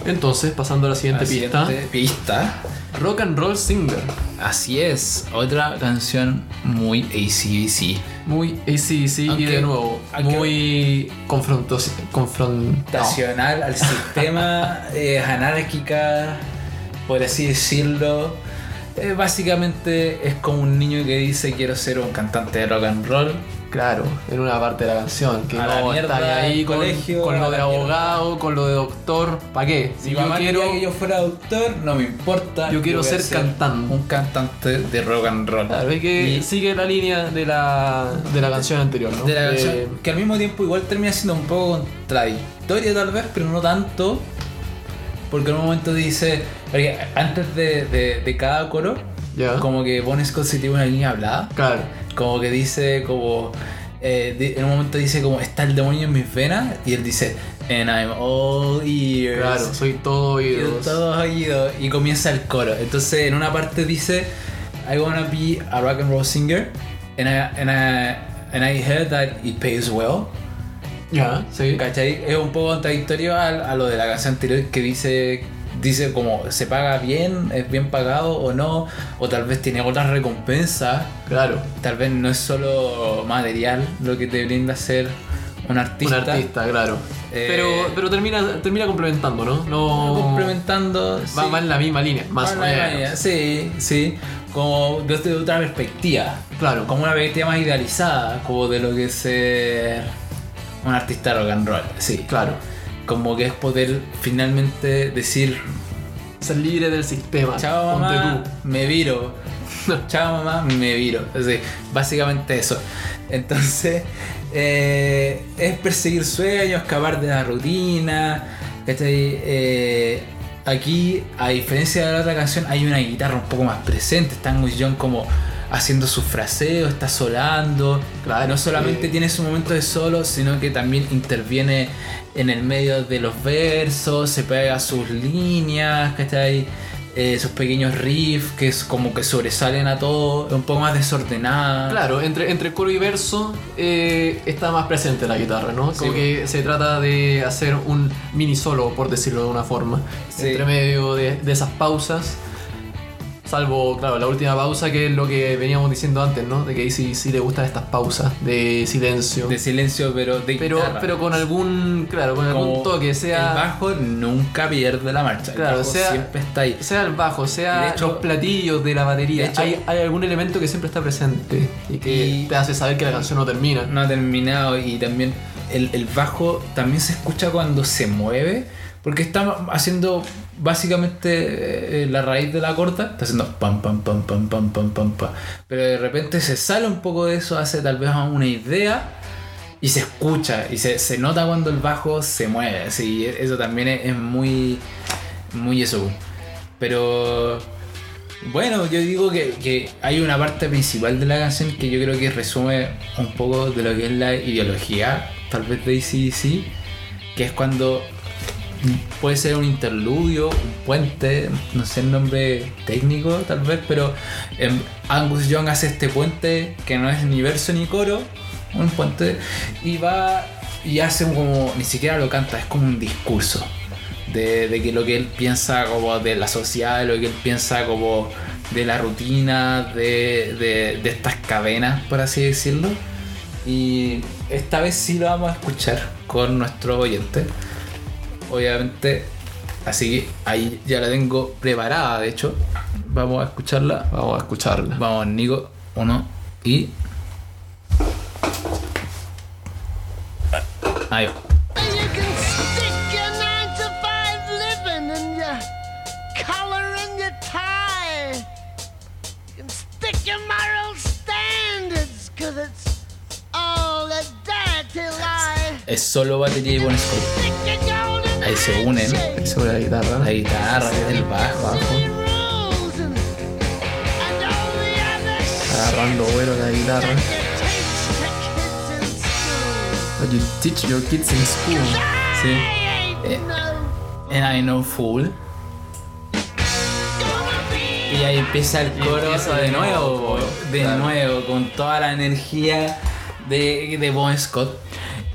Entonces, pasando a la siguiente La pista. siguiente pista. Rock and Roll Singer. Así es, otra canción muy ACDC. Muy ACDC y de nuevo, muy confrontos, confron, no, Nacional al <laughs> sistema, es anárquica, por así decirlo. Eh, básicamente es como un niño que dice quiero ser un cantante de rock and roll. Claro, en una parte de la canción, que A no mierda está ahí con, colegio, con lo de mierda. abogado, con lo de doctor, ¿para qué? Si yo quiero, que yo fuera doctor, no me importa. Yo quiero ser cantante. Un cantante de rock and roll. Claro, es que Y- sigue la línea de la, de la canción anterior, ¿no? de la De- canción, que al mismo tiempo igual termina siendo un poco contradictoria tal vez, pero no tanto. Porque en un momento dice, antes de, de- de cada coro, ya. como que Bon Scott tiene una línea hablada, Claro, como que dice como, eh, en un momento dice como, está el demonio en mis venas, y él dice, and I'm all ears. claro, soy todo oídos. todos oídos y comienza el coro. Entonces en una parte dice I wanna be a rock and roll singer and I, and I, and I heard that it pays well. Ya, sí. ¿Cachai? Es un poco contradictorio a, a lo de la canción anterior que dice dice como se paga bien, es bien pagado o no, o tal vez tiene otras recompensas, Claro, tal vez no es solo material lo que te brinda ser un artista. un artista, claro. Eh, pero pero termina, termina complementando, ¿no? No. complementando Va sí. más en la misma línea, más o menos. Sí, sí. Como desde otra perspectiva. Claro, Como una perspectiva más idealizada, como de lo que es ser un artista rock and roll. Sí. claro. Como que es poder finalmente decir, Ser libre del sistema. chao mamá, tú. me viro. chao mamá, me viro. Sí, básicamente eso. Entonces, eh, es perseguir sueños, escapar de la rutina. Eh, aquí, a diferencia de la otra canción, hay una guitarra un poco más presente. Está Angus Young como haciendo sus fraseos, está solando. Claro, no solamente eh. tiene su momento de solo, sino que también interviene en el medio de los versos, se pega sus líneas, ¿cachai? Eh, sus pequeños riffs que es como que sobresalen a todo, un poco más desordenada. Claro, entre, entre coro y verso eh, está más presente la guitarra, ¿no? Como Sí. que se trata de hacer un mini solo, por decirlo de una forma. Sí. Entre medio de, de esas pausas. Salvo, claro, la última pausa que es lo que veníamos diciendo antes, ¿no? De que ahí sí, sí le gustan estas pausas de silencio. De silencio, pero de pero, guitarra. pero con algún, claro, con algún toque, sea... El bajo nunca pierde la marcha. Claro, el bajo sea- siempre está ahí. Sea el bajo, sea Y de hecho- los platillos de la batería, de hecho- hay, hay algún elemento que siempre está presente y que Y- te hace saber que la canción no termina. no ha terminado y también el, el bajo también se escucha cuando se mueve porque está haciendo básicamente eh, la raíz de la corta está haciendo pam, pam, pam, pam, pam, pam, pam, pam. Pero de repente se sale un poco de eso, hace tal vez una idea y se escucha y se, se nota cuando el bajo se mueve. Sí, eso también es, muy, muy eso. Pero bueno, yo digo que, que, hay una parte principal de la canción que yo creo que resume un poco de lo que es la ideología, tal vez de ICDC, que es cuando puede ser un interludio, un puente, no sé el nombre técnico tal vez, pero em, Angus Young hace este puente que no es ni verso ni coro, un puente, y va y hace como, ni siquiera lo canta, es como un discurso de, de que lo que él piensa como de la sociedad, lo que él piensa como de la rutina, de, de, de estas cadenas, por así decirlo. Y esta vez sí lo vamos a escuchar con nuestro oyente obviamente. Así que ahí ya la tengo preparada, de hecho. Vamos a escucharla. Vamos a escucharla. Vamos, Nico. Uno y. Ahí va. Es solo batería y buen score. Ahí se unen. Sobre la guitarra. La guitarra, el bajo. Shit Agarrando vuelo la guitarra. But you teach your kids in school. Sí. Eh. And I know fool. Y ahí empieza el coro empieza de de nuevo, nuevo, de claro. nuevo, con toda la energía de, de Bon Scott.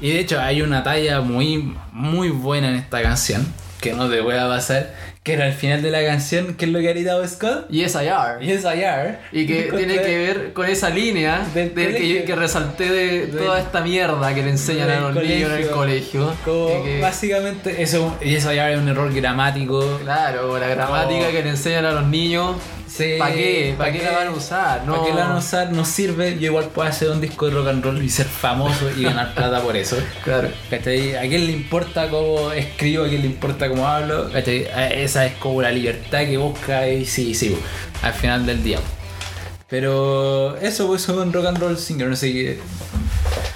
Y de hecho hay una talla muy, muy buena en esta canción, que no te pueda pasar, que era el final de la canción, que es lo que ha gritado Scott. Yes, I are. Yes, I are. Y que <laughs> tiene que ver con esa línea Del que, colegio. que resalté de toda esta mierda que le enseñan a los niños en el colegio. Como que- básicamente eso, Yes, I are es un error gramático. claro, la gramática que le enseñan a los niños. Sí, ¿Para qué? ¿Para ¿pa' qué qué? la van a usar? No. ¿Para qué la van a usar? No sirve. Yo igual puedo hacer un disco de rock and roll y ser famoso y ganar plata por eso. <laughs> Claro. ¿Cachai? ¿A quién le importa cómo escribo? ¿A quién le importa cómo hablo? ¿Cachai? Esa es como la libertad que busca y sí, sí, al final del día. Pero eso, pues, es un rock and roll singer. No sé qué.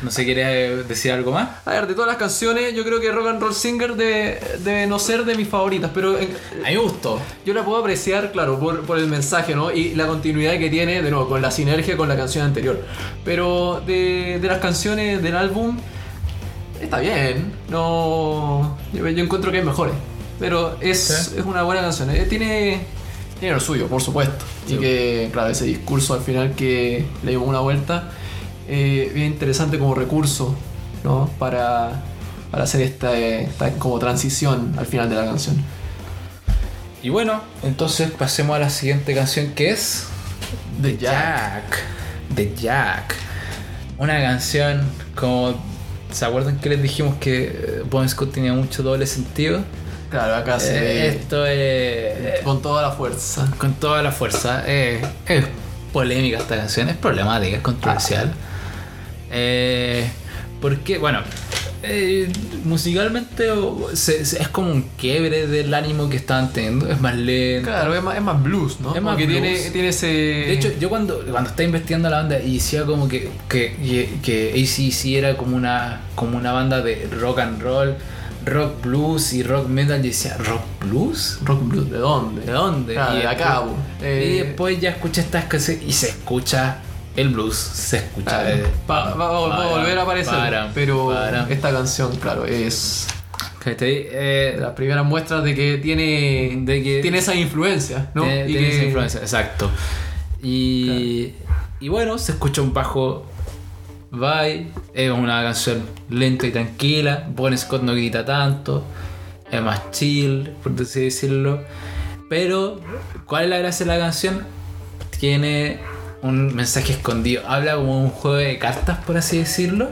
No sé, ¿quieres decir algo más? A ver, de todas las canciones, yo creo que Rock and Roll Singer debe, debe no ser de mis favoritas, pero en- A mí me gustó. yo la puedo apreciar, claro, por, por el mensaje, ¿no? Y la continuidad que tiene, de nuevo, con la sinergia con la canción anterior. Pero de, de las canciones del álbum, está bien. No. Yo, yo encuentro que hay mejores. Pero es, Sí. es una buena canción. Eh, Tiene, tiene lo suyo, por supuesto. Y Sí. que, claro, ese discurso al final que le dimos una vuelta, eh, bien interesante como recurso, ¿no? Para, para hacer esta, esta como transición al final de la canción. Y bueno, entonces pasemos a la siguiente canción que es. The Jack. The Jack. Una canción como. ¿Se acuerdan que les dijimos que eh, Bon Scott tenía mucho doble sentido? Claro, acá se Eh, ve esto es. con toda la fuerza. con toda la fuerza. eh, es polémica esta canción, es problemática, es controversial. Eh, porque, bueno, eh, musicalmente o- se- se- es como un quiebre del ánimo que estaban teniendo, es más lento. Claro, es más, es más blues, ¿no? Es más Porque blues. Tiene, tiene ese. De hecho, yo cuando, cuando estaba investigando la banda y decía como que, que, que AC/DC era como una, como una banda de rock and roll, rock blues y rock metal, yo decía, ¿rock blues? Rock blues, ¿de dónde? ¿De dónde? De acá, po. Eh, y después ya escuché estas canciones y se escucha el blues, se escucha. Eh, va, va- va a volver a aparecer. para, pero para. esta canción, claro, es Eh, las primeras muestras de que tiene, De que- tiene esa influencia, ¿no? tiene, Y tiene que- esa influencia, exacto. Y, y bueno, se escucha un bajo Bye, es una canción lenta y tranquila. Bon Scott no grita tanto, es más chill, por así decirlo. Pero, ¿cuál es la gracia de la canción? Tiene un mensaje escondido. Habla como un juego de cartas, por así decirlo.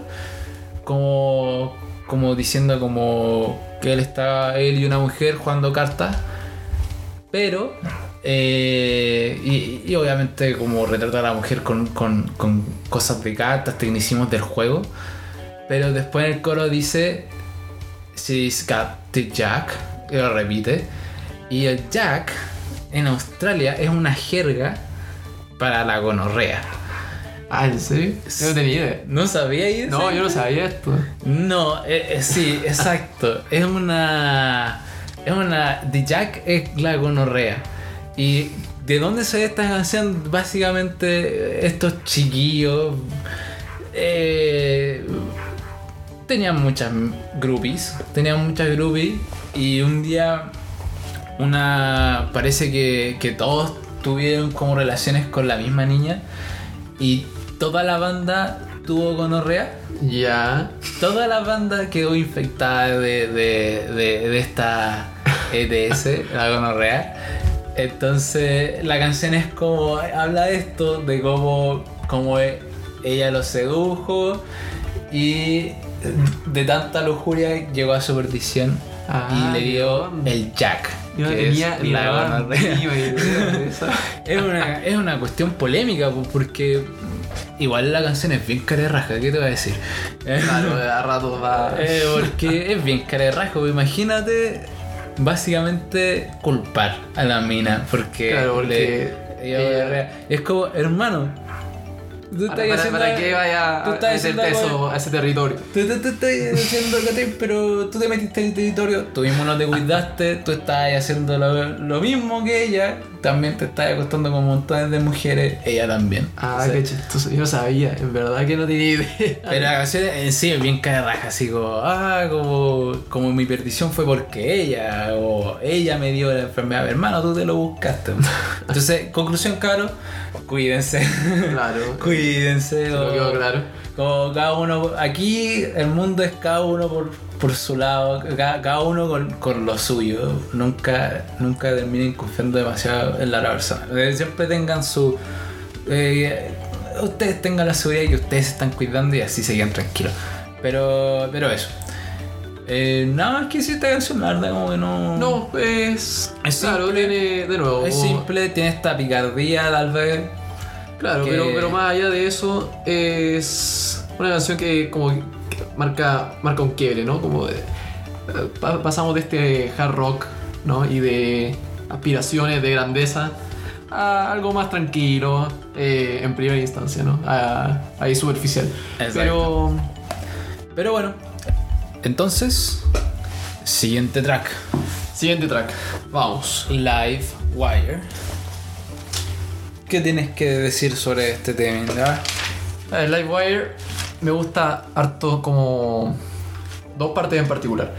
Como, como diciendo como que él está, él y una mujer jugando cartas. Pero, eh, y, obviamente como retrata a la mujer con, con- con cosas de cartas, tecnicismos del juego. Pero después en el coro dice, She's got the Jack, y lo repite. Y el Jack en Australia es una jerga para la gonorrea. Ah, ¿en serio? Yo no tenía idea. ¿No sabía eso? No, yo no sabía esto. No, eh, eh, sí, exacto. es una. Es una. The Jack es la gonorrea. Y de dónde se esta canción, básicamente, estos chiquillos. eh, tenían muchas groupies. Tenían muchas groupies. Y un día. Una. Parece que, que todos tuvieron como relaciones con la misma niña. Y toda la banda tuvo gonorrea. Ya. Toda la banda quedó infectada de, de, de- de esta ETS, la gonorrea. Entonces la canción es como, habla de esto, de cómo, cómo e- ella lo sedujo y de tanta lujuria llegó a su perdición Ah, y le dio el Jack. Yo no tenía ni la eso. <laughs> Es una, es una cuestión polémica po, porque igual la canción es bien cara de raja, ¿qué te voy a decir? Claro, <laughs> a rato va. Eh, porque es bien cara de pues imagínate básicamente culpar a la mina porque, Claro, porque le- ella- ella- es como hermano tú estás Para, haciendo para que vaya tú a estás haciendo meterte algo- eso, a ese territorio. Tú, tú- tú estás haciendo pero tú te metiste en el territorio, tú mismo no te cuidaste, tú estás haciendo lo, lo mismo que ella, también te estás acostando con montones de mujeres, ella también. Ah, O sea, qué chistoso. Yo sabía, en verdad que no tenía idea. Pero la canción en sí es bien raja, así como, ah, como, como mi perdición fue porque ella, o ella me dio la enfermedad, hermano, tú te lo buscaste. <laughs> Entonces, conclusión, caro, cuídense. Claro. <laughs> cuídense. O- quedó claro. Como cada uno, aquí el mundo es cada uno por, por su lado, cada, cada uno con, con lo suyo. Nunca, nunca terminen confiando demasiado en la otra persona. Eh, Siempre tengan su. eh, ustedes tengan la seguridad y que ustedes se están cuidando y así se quedan tranquilos. Pero, pero eso. Eh, nada más que decir esta canción, la verdad, como que no. No, es. Es claro, simple. tiene de nuevo. Es simple, tiene esta picardía tal vez. Claro, que- pero, pero más allá de eso, es una canción que como que marca, marca un quiebre, ¿no? Como de- pa- pasamos de este hard rock, ¿no? Y de aspiraciones de grandeza a algo más tranquilo eh, en primera instancia, ¿no? Ahí superficial. Exacto. Pero Pero bueno, entonces, siguiente track: siguiente track, vamos. Live Wire. ¿Qué tienes que decir sobre este tema? Ver, Livewire me gusta harto como dos partes en particular.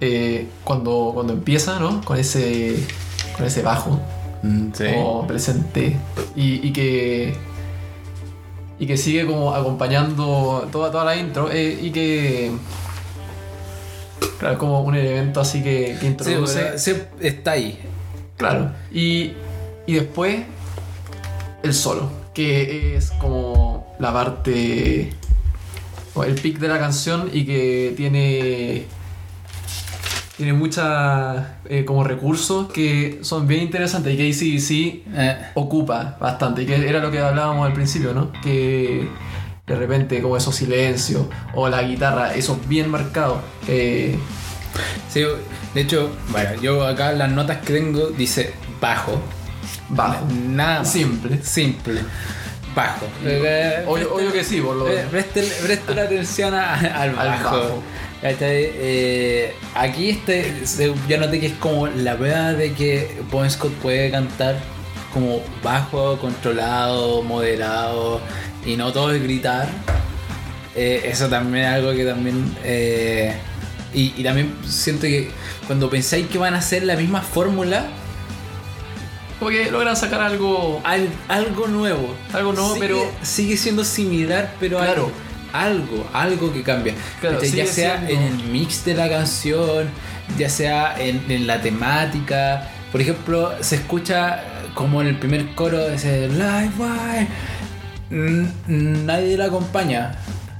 Eh, cuando, cuando empieza, ¿no? Con ese, con ese bajo Mm, Sí. como presente y, y que y que sigue como acompañando toda, toda la intro eh, y que claro como un elemento así que, que Sí, o introduce sea, sí, está ahí. Claro. Y, y después el solo, que es como la parte, o el pic de la canción y que tiene tiene muchos como recursos que son bien interesantes y que ACDC Eh, ocupa bastante, y que era lo que hablábamos al principio, ¿no? Que de repente como esos silencios o la guitarra, esos bien marcados. eh, sí, de hecho, bueno, yo acá las notas que tengo dice bajo. Bajo. Nada más. Simple. Simple. Bajo. Eh, Obvio, obvio que sí, por lo Eh, Presten, atención a- al bajo. Al bajo. ¿Cachai? Eh, aquí este, yo noté que es como la prueba de que Bon Scott puede cantar como bajo, controlado, moderado y no todo es gritar. Eh, eso también es algo que también... eh, y, y también siento que cuando pensáis que van a hacer la misma fórmula, Como que logran sacar algo al- algo nuevo. Algo nuevo, Sigue- pero- Sigue siendo similar, pero Claro. algo, algo que cambia. Claro, ¿Cachai? ya sea siendo- en el mix de la canción, ya sea en, en la temática. Por ejemplo, se escucha como en el primer coro ese Live Wire. Nadie la acompaña.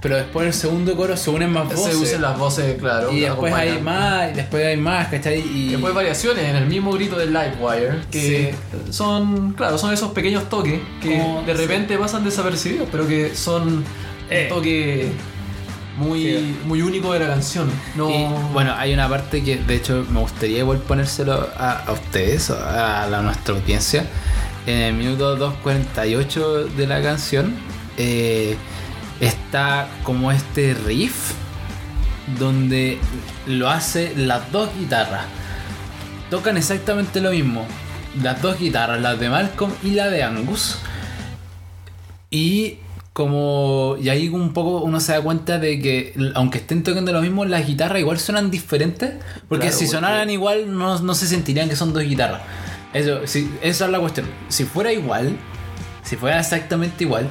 Pero después en el segundo coro se unen más voces. se usan las voces, claro. y después hay más, y después hay más, ¿cachai? Y Después variaciones en el mismo grito del Livewire, que son, claro, son esos pequeños toques que Como- de repente pasan desapercibidos, pero que son Eh. un toque muy, Sí. muy único de la canción. No, Y, bueno, hay una parte que de hecho me gustaría igual ponérselo a, a ustedes, a, la, nuestra audiencia. En el minuto 2.48 de la canción eh, está como este riff donde lo hace las dos guitarras. Tocan exactamente lo mismo. Las dos guitarras, la de Malcolm y la de Angus. Y como. Y ahí un poco uno se da cuenta de que, aunque estén tocando lo mismo, las guitarras igual suenan diferentes. Porque Claro, si porque- sonaran igual, no, no se sentirían que son dos guitarras. Eso, sí, esa es la cuestión. Si fuera igual, si fuera exactamente igual,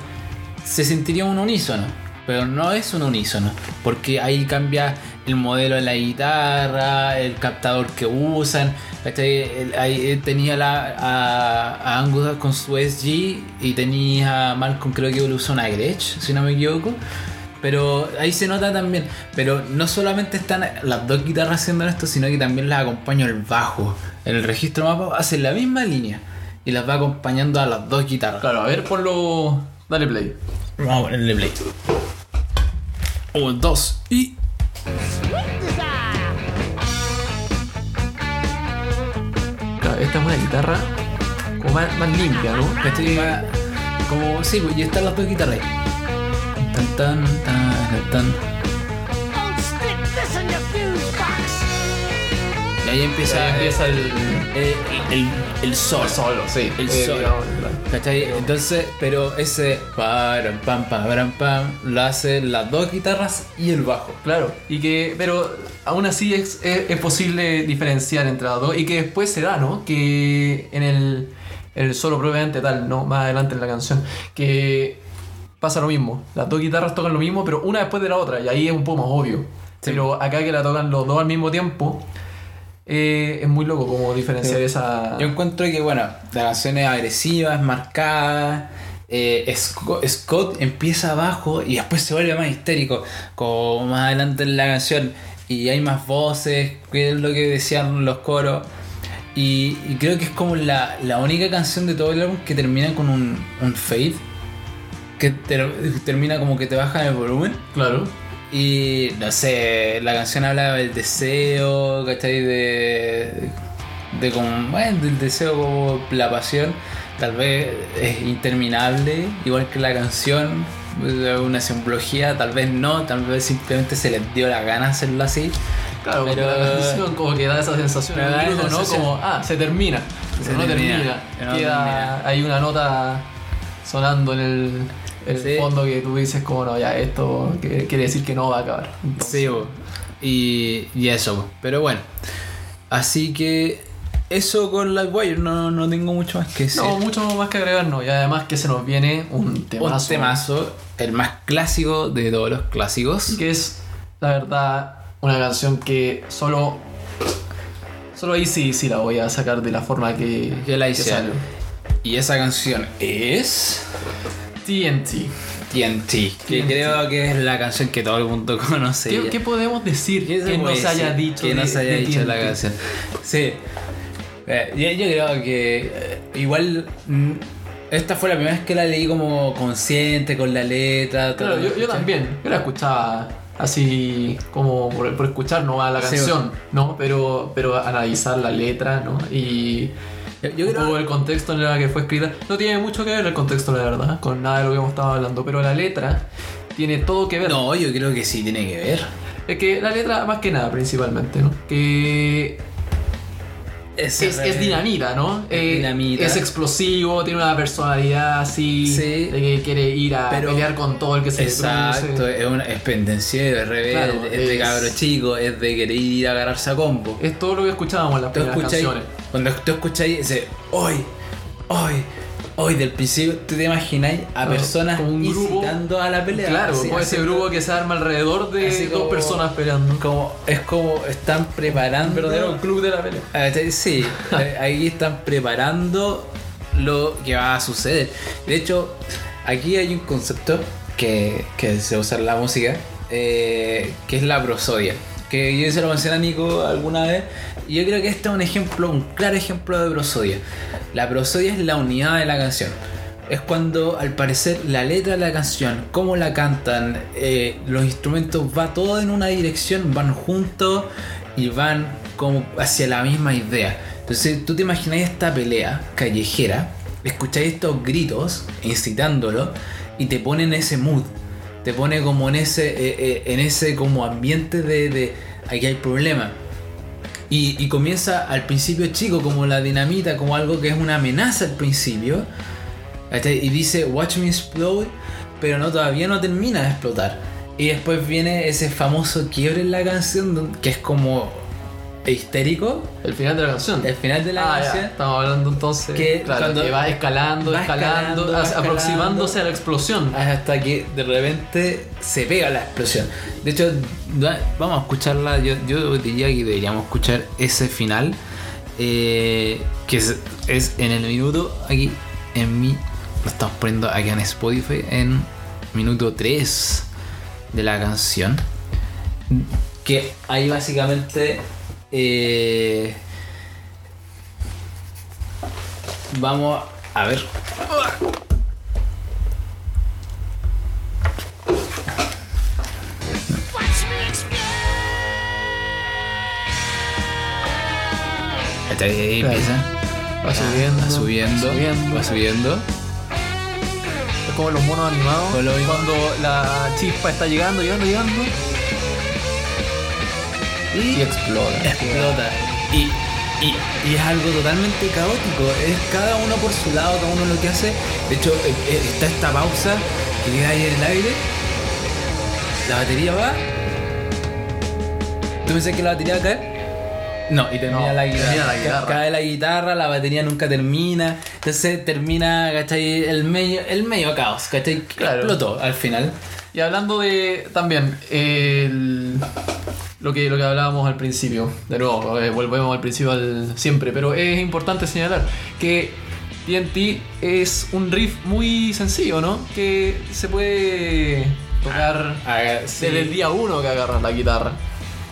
se sentiría un unísono. Pero no es un unísono. Porque ahí cambia el modelo de la guitarra, el captador que usan. Ahí eh, tenía la, a, a Angus con su SG y tenía a Malcolm creo que usa una Gretsch, si no me equivoco. Pero ahí se nota también. Pero no solamente están las dos guitarras haciendo esto, sino que también las acompaña el bajo. En el registro mapa hace la misma línea y las va acompañando a las dos guitarras. Claro, a ver, ponlo. Dale play. Vamos a ponerle play. Un, dos y. Claro, esta es una guitarra como más, más limpia, ¿no? ¿Cachai? Va Como, sí, pues, y están las dos guitarras ahí. Tan, tan, tan, tan. Ahí empieza, Ahí empieza el, el, el, el sol. solo, sí. El solo. digamos, claro. ¿Cachai? Entonces, pero ese pam, pam, param, pam, lo hacen las dos guitarras y el bajo. Claro, y que, pero aún así es, es, es posible diferenciar entre las dos y que después se da, ¿no? Que en el, el solo propiamente tal, ¿no? Más adelante en la canción, que pasa lo mismo. Las dos guitarras tocan lo mismo, pero una después de la otra, y ahí es un poco más obvio. Pero acá que la tocan los dos al mismo tiempo, eh, es muy loco como diferenciar Sí. esa. Yo encuentro que, bueno, la canción es agresiva, es marcada. eh, Sco- Scott empieza abajo y después se vuelve más histérico, como más adelante en la canción. Y hay más voces, que es lo que decían los coros. Y, y creo que es como la, la única canción de todo el álbum que termina con un, un fade. Que ter- termina como que te baja el volumen. Claro. Y no sé, la canción habla del deseo, ¿cachai? De. de como. Bueno, del deseo como la pasión. Tal vez es interminable, igual que la canción. Una simbología, tal vez no, tal vez simplemente se les dio la gana hacerlo así. Claro, Pero- la canción como que da esa sensación. Pero da minuto, ¿no? sensación. Como, ah, se termina. Se no termina, termina. no Queda, termina. hay una nota sonando en el, el Sí. fondo que tú dices como, no, ya, esto quiere decir que no va a acabar. Entonces, Sí, bo. y, y eso. Pero bueno, así que eso con Lightwire, no, no tengo mucho más que decir. No, mucho más que agregar, no. Y además que se nos viene un temazo. Un temazo, el más clásico de todos los clásicos. Que es, la verdad, una canción que solo... Solo ahí sí, sí la voy a sacar de la forma que, Que la hice. Y esa canción es TNT. TNT, que TNT. creo que es la canción que todo el mundo <laughs> conoce. ¿Qué, qué podemos decir ¿Qué se que no se haya dicho que no de- se haya dicho la canción. Sí. Eh, yo, yo creo que eh, igual mm, esta fue la primera vez que la leí como consciente con la letra. Claro, yo, también. Yo la escuchaba así como por, por escuchar no a la Sí, canción, ¿no? Pero, pero analizar la letra, ¿no? Y Yo, yo un creo poco el contexto en el que fue escrita. No tiene mucho que ver el contexto, la verdad, con nada de lo que hemos estado hablando. Pero la letra tiene todo que ver. No, yo creo que sí tiene que ver. Es que la letra, más que nada, principalmente, ¿no? Que es, re- es dinamita, ¿no? Es Eh, dinamita. Es explosivo, tiene una personalidad así, Sí. de que quiere ir a Pero- pelear con todo el que se le Exacto, cruce. es, una, es pendenciero, es rebelde, Claro, es de es- cabro chico, es de querer ir a agarrarse a combo. Es todo lo que escuchábamos en las primeras canciones. Cuando tú escucháis ese hoy, hoy, hoy del principio, tú te imagináis a personas como un grupo- incitando a la pelea. Claro, así, como ese haciendo- grupo que se arma alrededor de así dos personas peleando. Como, es como están preparando. Un verdadero club de la pelea. Ah, Sí, <laughs> eh, ahí están preparando lo que va a suceder. De hecho, aquí hay un concepto que, que se usa en la música, eh, que es la prosodia. Que yo se lo mencioné a Nico alguna vez, y yo creo que este es un ejemplo, un claro ejemplo de prosodia. La prosodia es la unidad de la canción. Es cuando al parecer la letra de la canción, cómo la cantan, eh, los instrumentos, va todo en una dirección, van juntos y van como hacia la misma idea. Entonces tú te imagináis esta pelea callejera, escucháis estos gritos incitándolo y te pone en ese mood, te pone como en ese, eh, eh, en ese como ambiente de, de aquí hay problema. Y, comienza al principio chico como la dinamita, como algo que es una amenaza al principio. Y dice Watch me explode, pero no todavía no termina de explotar. Y después viene ese famoso quiebre en la canción que es como histérico. El final de la canción. El final de la Ah, ya. canción. Estamos hablando entonces. Que claro, cuando- que va escalando, va escalando, aproximándose a la explosión. Hasta que de repente se pega la explosión. De hecho, vamos a escucharla. Yo, yo diría que deberíamos escuchar ese final. eh, que es, es en el minuto aquí en mi. Lo estamos poniendo aquí en Spotify en minuto 3 de la canción. Que ahí básicamente. Eh, vamos a ver. Hasta ahí Claro. empieza. Va subiendo, Va subiendo, subiendo. va subiendo. Es como los monos animados. Cuando la chispa está llegando, llegando, llegando. Y explota. Explota. Y, y, y es algo totalmente caótico. Es cada uno por su lado, cada uno lo que hace. De hecho, eh, eh, está esta pausa que queda ahí en el aire. La batería va. ¿Tú pensás que la batería va a caer? No, y termina No, la guitarra. termina la guitarra. Cae la guitarra, la batería nunca termina. Entonces termina, ¿cachai? El medio, el medio caos, ¿cachai? Claro. Explotó al final. Y hablando de también el- lo, que, lo que hablábamos al principio, de nuevo, eh, volvemos al principio al, siempre, pero es importante señalar que TNT es un riff muy sencillo, ¿no? Que se puede tocar Ah, sí. desde el día uno que agarras la guitarra.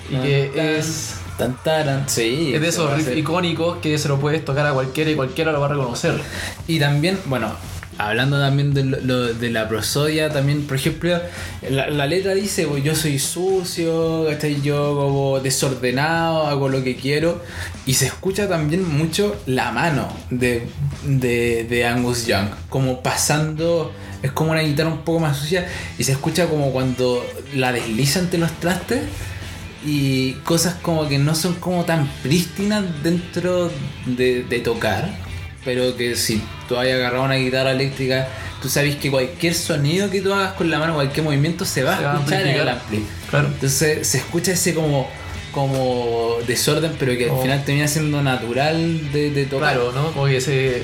Y que Tan, es, Tan, sí. es de esos riffs icónicos que se lo puedes tocar a cualquiera y cualquiera lo va a reconocer. Y también, bueno, hablando también de, la prosodia, también, por ejemplo, la, letra dice, pues, yo soy sucio, ¿cachai? Yo como desordenado, hago lo que quiero. Y se escucha también mucho la mano de, de, Angus Young, como pasando, es como una guitarra un poco más sucia, y se escucha como cuando la desliza entre los trastes. Y cosas como que no son como tan prístinas dentro de, de tocar pero que si tú hayas agarrado una guitarra eléctrica, tú sabes que cualquier sonido que tú hagas con la mano, cualquier movimiento se va Se a va a escuchar en el ampli. Claro. Entonces se escucha ese como como desorden, pero que al Como- final termina siendo natural de, de tocar. Claro, ¿no? Como que ese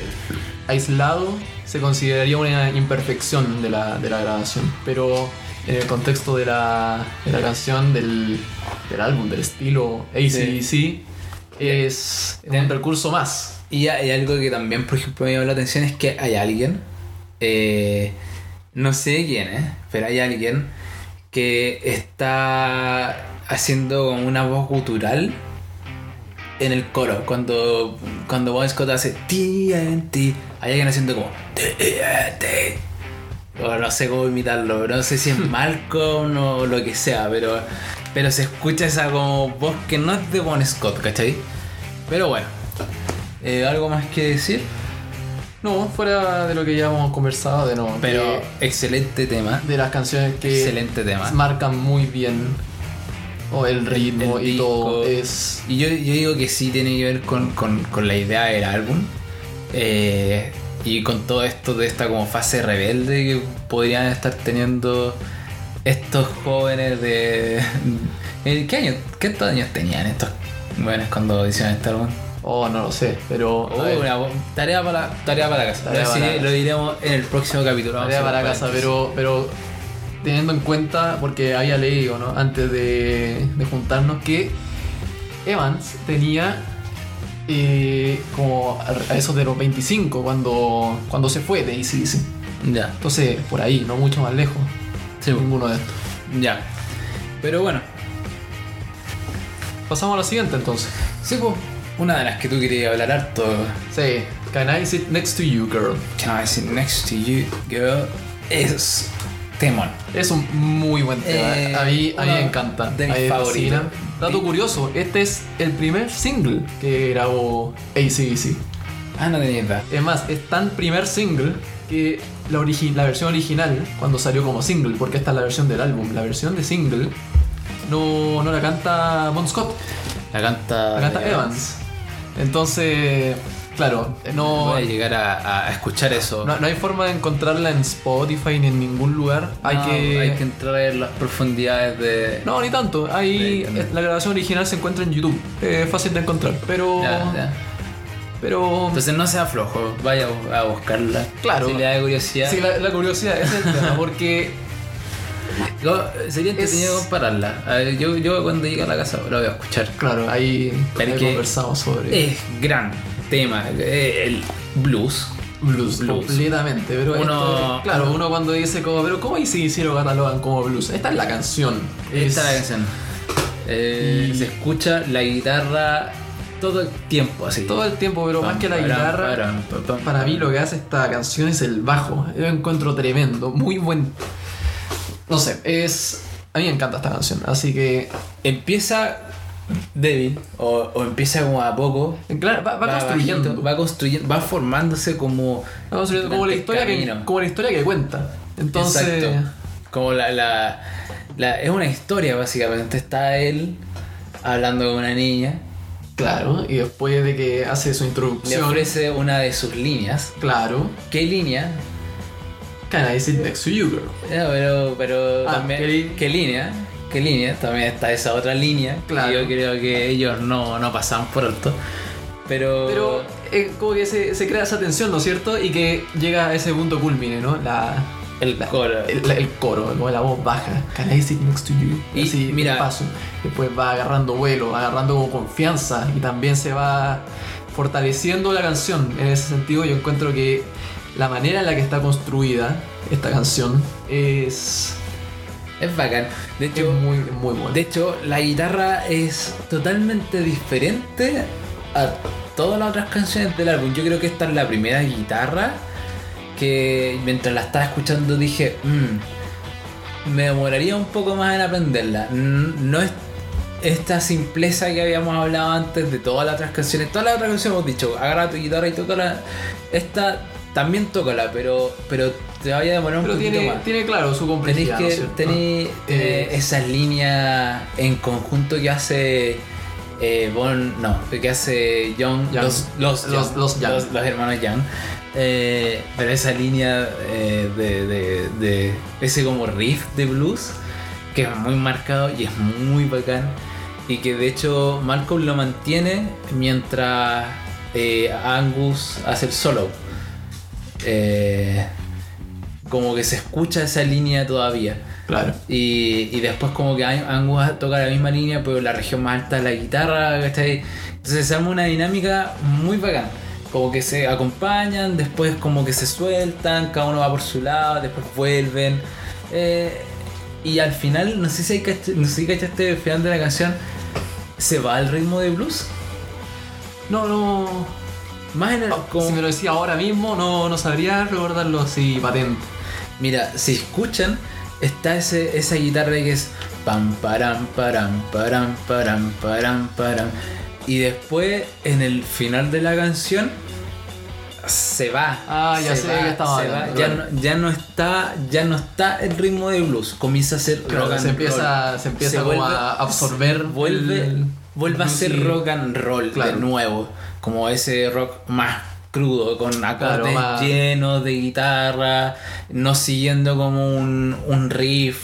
aislado se consideraría una imperfección de la, de la grabación. Pero en el contexto de la, de la canción, del, del álbum, del estilo ACDC, es, es un recurso más. Y hay algo que también, por ejemplo, me llamó la atención es que hay alguien, eh, no sé quién es, pero hay alguien que está haciendo una voz gutural en el coro. Cuando, cuando Bon Scott hace TNT, hay alguien haciendo como TNT. O no sé cómo imitarlo, pero no sé si es <laughs> Malcolm o lo que sea, pero, pero se escucha esa como voz que no es de Bon Scott, ¿cachai? Pero bueno, eh, ¿algo más que decir? No, fuera de lo que ya hemos conversado, de no. Pero excelente tema. de las canciones que Excelente tema. marcan muy bien o el ritmo el y todo. Es. Y yo, yo digo que sí tiene que ver con, con- con la idea del álbum. Eh, y con todo esto de esta como fase rebelde que podrían estar teniendo estos jóvenes de... <laughs> eh, ¿Qué años, qué años tenían estos jóvenes cuando hicieron este álbum? Oh, no lo sé, pero. Oh, una tarea, para, tarea para casa. Tarea Pero para sí, casa. lo diremos en el próximo capítulo. Tarea para casa, pero, pero teniendo en cuenta, porque había leído, ¿no? Antes de, de juntarnos, que Evans tenía eh, como a a eso de los 25 cuando, cuando se fue de ACDC. Ya, Entonces, por ahí, no mucho más lejos. Sí. Ninguno de estos. ya. Pero bueno, Pasamos a la siguiente entonces. sí, pues, una de las que tú querías hablar harto. Sí, Can I Sit Next to You, Girl? Can I sit next to you, girl? Es temón. Es un muy buen tema. Eh, a mí, a mí uno me encanta. de mis favoritos. Dato curioso, este es el primer single que grabó ACDC. Ah, no tenía idea. Es más, es tan primer single que la, versión original, cuando salió como single, porque esta es la versión del álbum, la versión de single no, no la canta Bon Scott, La canta. la canta Evans. Entonces, claro, no, Voy a llegar a, a escuchar eso. no, no hay forma de encontrarla en Spotify ni en ningún lugar. Hay, que, hay que entrar en las profundidades de. No, ni tanto. De internet. la grabación original se encuentra en YouTube. Es fácil de encontrar. Pero. Ya, ya. Pero. Entonces no sea flojo, vaya a buscarla. Claro. Si le da curiosidad. sí, la, la curiosidad es el tema. Porque. Sería entretenido Es- compararla. A ver, yo, yo cuando llegue a la casa lo voy a escuchar. Claro, ahí, ahí conversamos sobre. Es gran tema. eh, El blues. Blues, Blues. completamente. Pero Uno- esto- claro, uno cuando dice como, pero ¿cómo y si lo catalogan como blues? Esta es la canción. Esta es la canción. Eh, Y- Se escucha la guitarra todo el tiempo así. Todo el tiempo, pero más que la guitarra, param, pam, pam, para mí lo que hace esta canción es el bajo. Yo lo encuentro tremendo, muy buen. No sé, es. A mí me encanta esta canción, así que. Empieza débil o, o empieza como a poco. Claro, va, va construyendo. bajito, va construyendo, va formándose como. va construyendo como la, historia que, como la historia que cuenta. Entonces. Exacto. Como la, la, la- Es una historia básicamente. Está él hablando con una niña. Claro, y después de que hace su Le introducción. ofrece una de sus líneas. Claro. ¿Qué línea? Can I sit next to you, girl? Pero pero Ah, también. ¿qué ¿Qué línea? qué línea, también está esa otra línea. que Claro. yo creo que ellos no, no pasaban por alto. Pero. Pero eh, como que se, se crea esa tensión, ¿no es cierto? Y que llega a ese punto culmine, ¿no? La, el la- coro. El, el coro, como la voz baja. Can I sit next to you? Y Así, mira- paso. Después va agarrando vuelo, va agarrando como confianza y también se va fortaleciendo la canción. En ese sentido, yo encuentro que la manera en la que está construida esta canción es, Es bacán. De es hecho, muy, muy buena. De hecho, la guitarra es totalmente diferente a todas las otras canciones del álbum. Yo creo que esta es la primera guitarra que mientras la estaba escuchando dije, "Mm, me demoraría un poco más en aprenderla. No es esta simpleza que habíamos hablado antes de todas las otras canciones. Todas las otras canciones hemos dicho, agarra tu guitarra y tócala. Esta también tócala, pero, pero te vaya a demorar un Pero poquito tiene, más. tiene claro su complejidad. ¿no es que cierto? tenéis eh, esas líneas en conjunto que hace eh, Bon, no, que hace Young, Young. los, los, Los- Young, los Young. los- los hermanos Young. Eh, pero esa línea eh, de, de- de ese como riff de blues que es muy marcado y es muy bacán y que de hecho Malcolm lo mantiene mientras eh, Angus hace el solo. Eh, como que se escucha esa línea todavía. Claro. Y, y después como que Ang- Angus toca la misma línea, pero la región más alta de la guitarra, ¿cachai? Entonces se arma una dinámica muy bacán. Como que se acompañan, después como que se sueltan, cada uno va por su lado, después vuelven. Eh, y al final, no sé si, hay no sé si cachaste el final de la canción, se va al ritmo de blues. No, no. Más en el, como- Si me lo decía ahora mismo, no, no sabría recordarlo así patente. Mira, si escuchan, está ese, esa guitarra que es pam param param param param param param. Y después en el final de la canción se va. Ah, ya se sé de qué estaba se va. Ya, no, ya no está, ya no está el ritmo de blues. Comienza a ser rock and se empieza, roll. se empieza Se como vuelve- a absorber. vuelve, el- vuelve a ser rock and roll Claro. de nuevo. Como ese rock más crudo, con acordes llenos de guitarra, no siguiendo como un, un riff,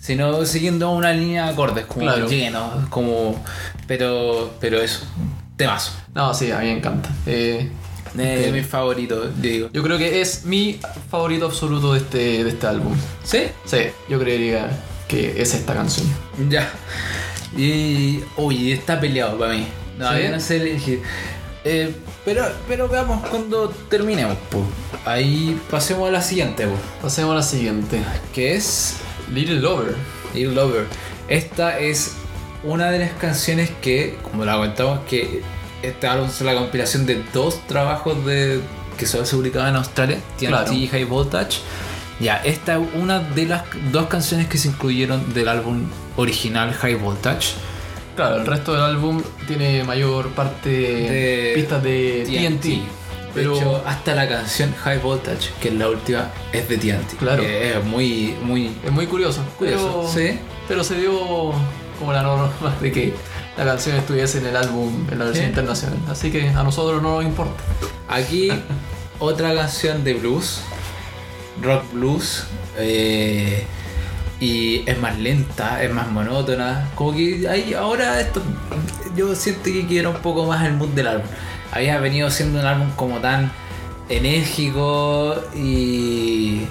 sino siguiendo una línea de acordes, como Claro. llenos, como. Pero. Pero eso. Temazo. No, sí, a mí me encanta. Eh, De Ok. mis favoritos, digo. yo creo que es mi favorito absoluto de este, de este álbum. ¿Sí? Sí, yo creería que es esta canción. Ya. Y. Uy, está peleado para mí. No, ¿Sí? yo no sé elegir. Eh, pero, pero veamos cuando terminemos. Ahí pasemos a la siguiente. Pasemos a la siguiente. Que es Little Lover. Little Lover. Esta es una de las canciones que, como la comentamos, que este álbum es la compilación de dos trabajos de que solo se publicaban en Australia, TNT Claro. y High Voltage. Ya, esta es una de las dos canciones que se incluyeron del álbum original High Voltage. Claro, el resto del álbum tiene mayor parte De pistas de TNT. pero De hecho, hasta la canción High Voltage, que es la última, es de TNT. Claro. Que es muy, muy es muy curioso. curioso. Pero, Sí. pero se dio como la norma <laughs> de que la canción estuviese en el álbum, en la versión Sí. internacional. Así que a nosotros no nos importa. Aquí <laughs> otra canción de blues, rock blues, eh, y es más lenta, es más monótona. Como que ahí ahora esto, yo siento que quiero un poco más el mood del álbum. Había venido siendo un álbum como tan enérgico y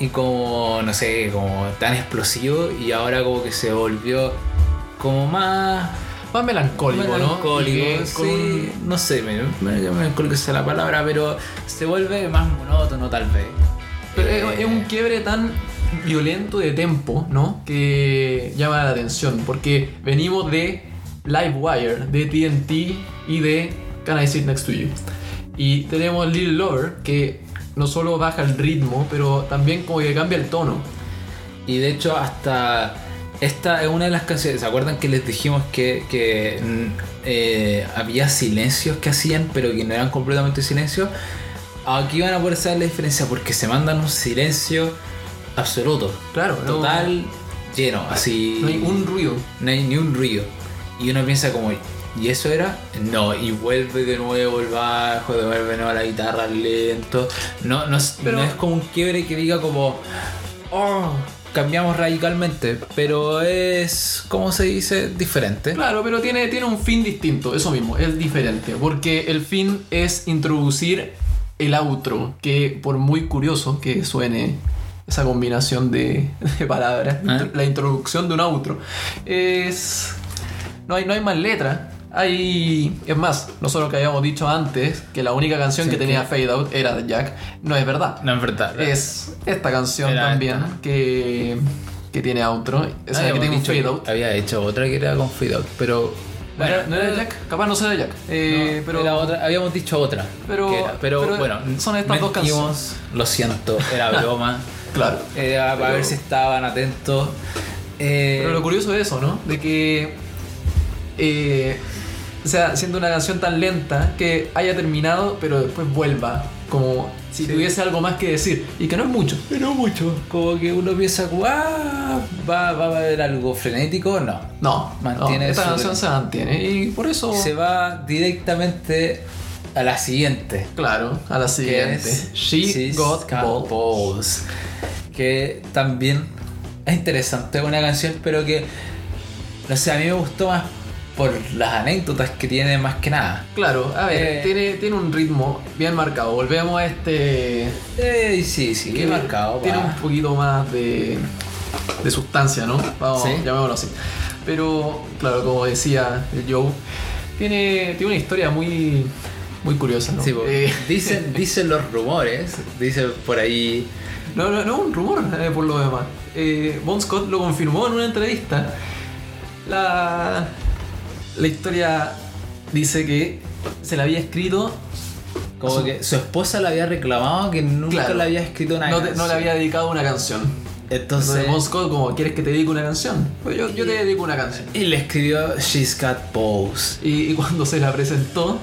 y como no sé, como tan explosivo y ahora como que se volvió como más Más melancólico, melancólico, ¿no? Que sí, con- no sé, me, me, melancólico sea la palabra, pero se vuelve más monótono tal vez. Pero Eh, es- es un quiebre tan violento de tempo, ¿no? Que llama la atención. Porque venimos de Livewire, de TNT y de Can I Sit Next to You. Y tenemos Little Lover, que no solo baja el ritmo, pero también como que cambia el tono. Y de hecho hasta esta es una de las canciones, ¿se acuerdan que les dijimos que, que, mm, eh, había silencios que hacían, pero que no eran completamente silencios? Aquí van a poder saber la diferencia porque se mandan un silencio absoluto, Claro, no- total, lleno, así... No hay un ruido. no hay ni un ruido. Y uno piensa como, ¿y eso era? No, y vuelve de nuevo el bajo, devuelve de nuevo la guitarra lento. No, no, es- Pero- no es como un quiebre que diga como, oh, cambiamos radicalmente, pero es, ¿cómo se dice? Diferente. Claro, pero tiene, tiene un fin distinto, eso mismo, es diferente. Porque el fin es introducir el outro, que por muy curioso que suene esa combinación de, <laughs> de palabras, Ah. la introducción de un outro, es... No hay, no hay más letra. Hay... Es más, nosotros que habíamos dicho antes que la única canción Sí, que tenía que- Fade Out era de Jack, no es verdad. No, es verdad. Es esta canción Era también esta. que, que tiene outro, o sea, que tiene un Fade Out. Había hecho otra que era con fade out, pero. ¿No era, no era Jack? Capaz no sea Jack. Eh, no, pero era otra, habíamos dicho otra. Pero- era, pero, pero bueno, son estas dos mentimos, Lo siento, era broma. <laughs> Claro. Pero- ver si estaban atentos. Eh, Pero lo curioso es eso, ¿no? De que. eh, o sea, siendo una canción tan lenta que haya terminado, pero después vuelva. Como si Sí. tuviese algo más que decir. Y que no es mucho. Pero mucho. Como que uno piensa, "Ah, ¿va, va a haber algo frenético? No. No, Mantiene no, esta canción se mantiene. Y por eso. Se va directamente a la siguiente. Claro, a la siguiente. es She She's Got Balls. Balls. Que también es interesante, una canción, pero que. No sé, a mí me gustó más por las anécdotas que tiene más que nada. Claro, a ver, Eh. tiene, tiene un ritmo bien marcado. Volvemos a este. Eh, sí, sí, qué marcado. Tiene va. un poquito más de, de sustancia, ¿no? Vamos, Sí. llamémoslo así. Pero, claro, como decía el Joe, tiene, tiene una historia muy, muy curiosa, ¿no? Sí. Eh, dicen, <laughs> dicen los rumores, dicen por ahí. no, no, no, un rumor eh, por lo demás. Eh, Bon Scott lo confirmó en una entrevista. La, la historia dice que se la había escrito Como Su- que su esposa le había reclamado que nunca Claro. le había escrito una no, te- canción. no le había dedicado una canción. Entonces, Entonces, Bon Scott, como, ¿quieres que te dedique una canción? Pues yo, yo te dedico una canción. y le escribió She's Got Balls. Y, y cuando se la presentó,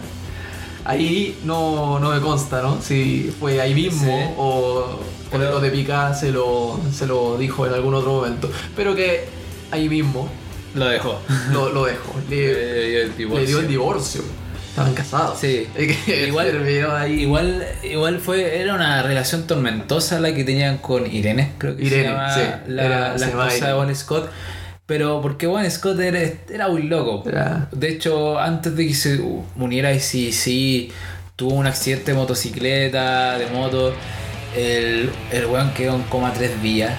ahí no, no me consta, ¿no? Si fue ahí mismo Sí. o, o Pero- lo de Picá se lo, se lo dijo en algún otro momento. Pero que ahí mismo Lo dejó. lo, lo dejó. <laughs> Le, dio el divorcio. le dio el divorcio. Estaban casados. Sí. <laughs> Igual- ahí. Igual, igual fue, era una relación tormentosa la que tenían con Irene, creo que Irene, se llama sí, la, era- esposa de. Bon Scott. Pero porque Bon Scott era, era muy loco. Era- De hecho, antes de que se uniera a sí tuvo un accidente de motocicleta, de moto. El, el weón quedó en coma tres días.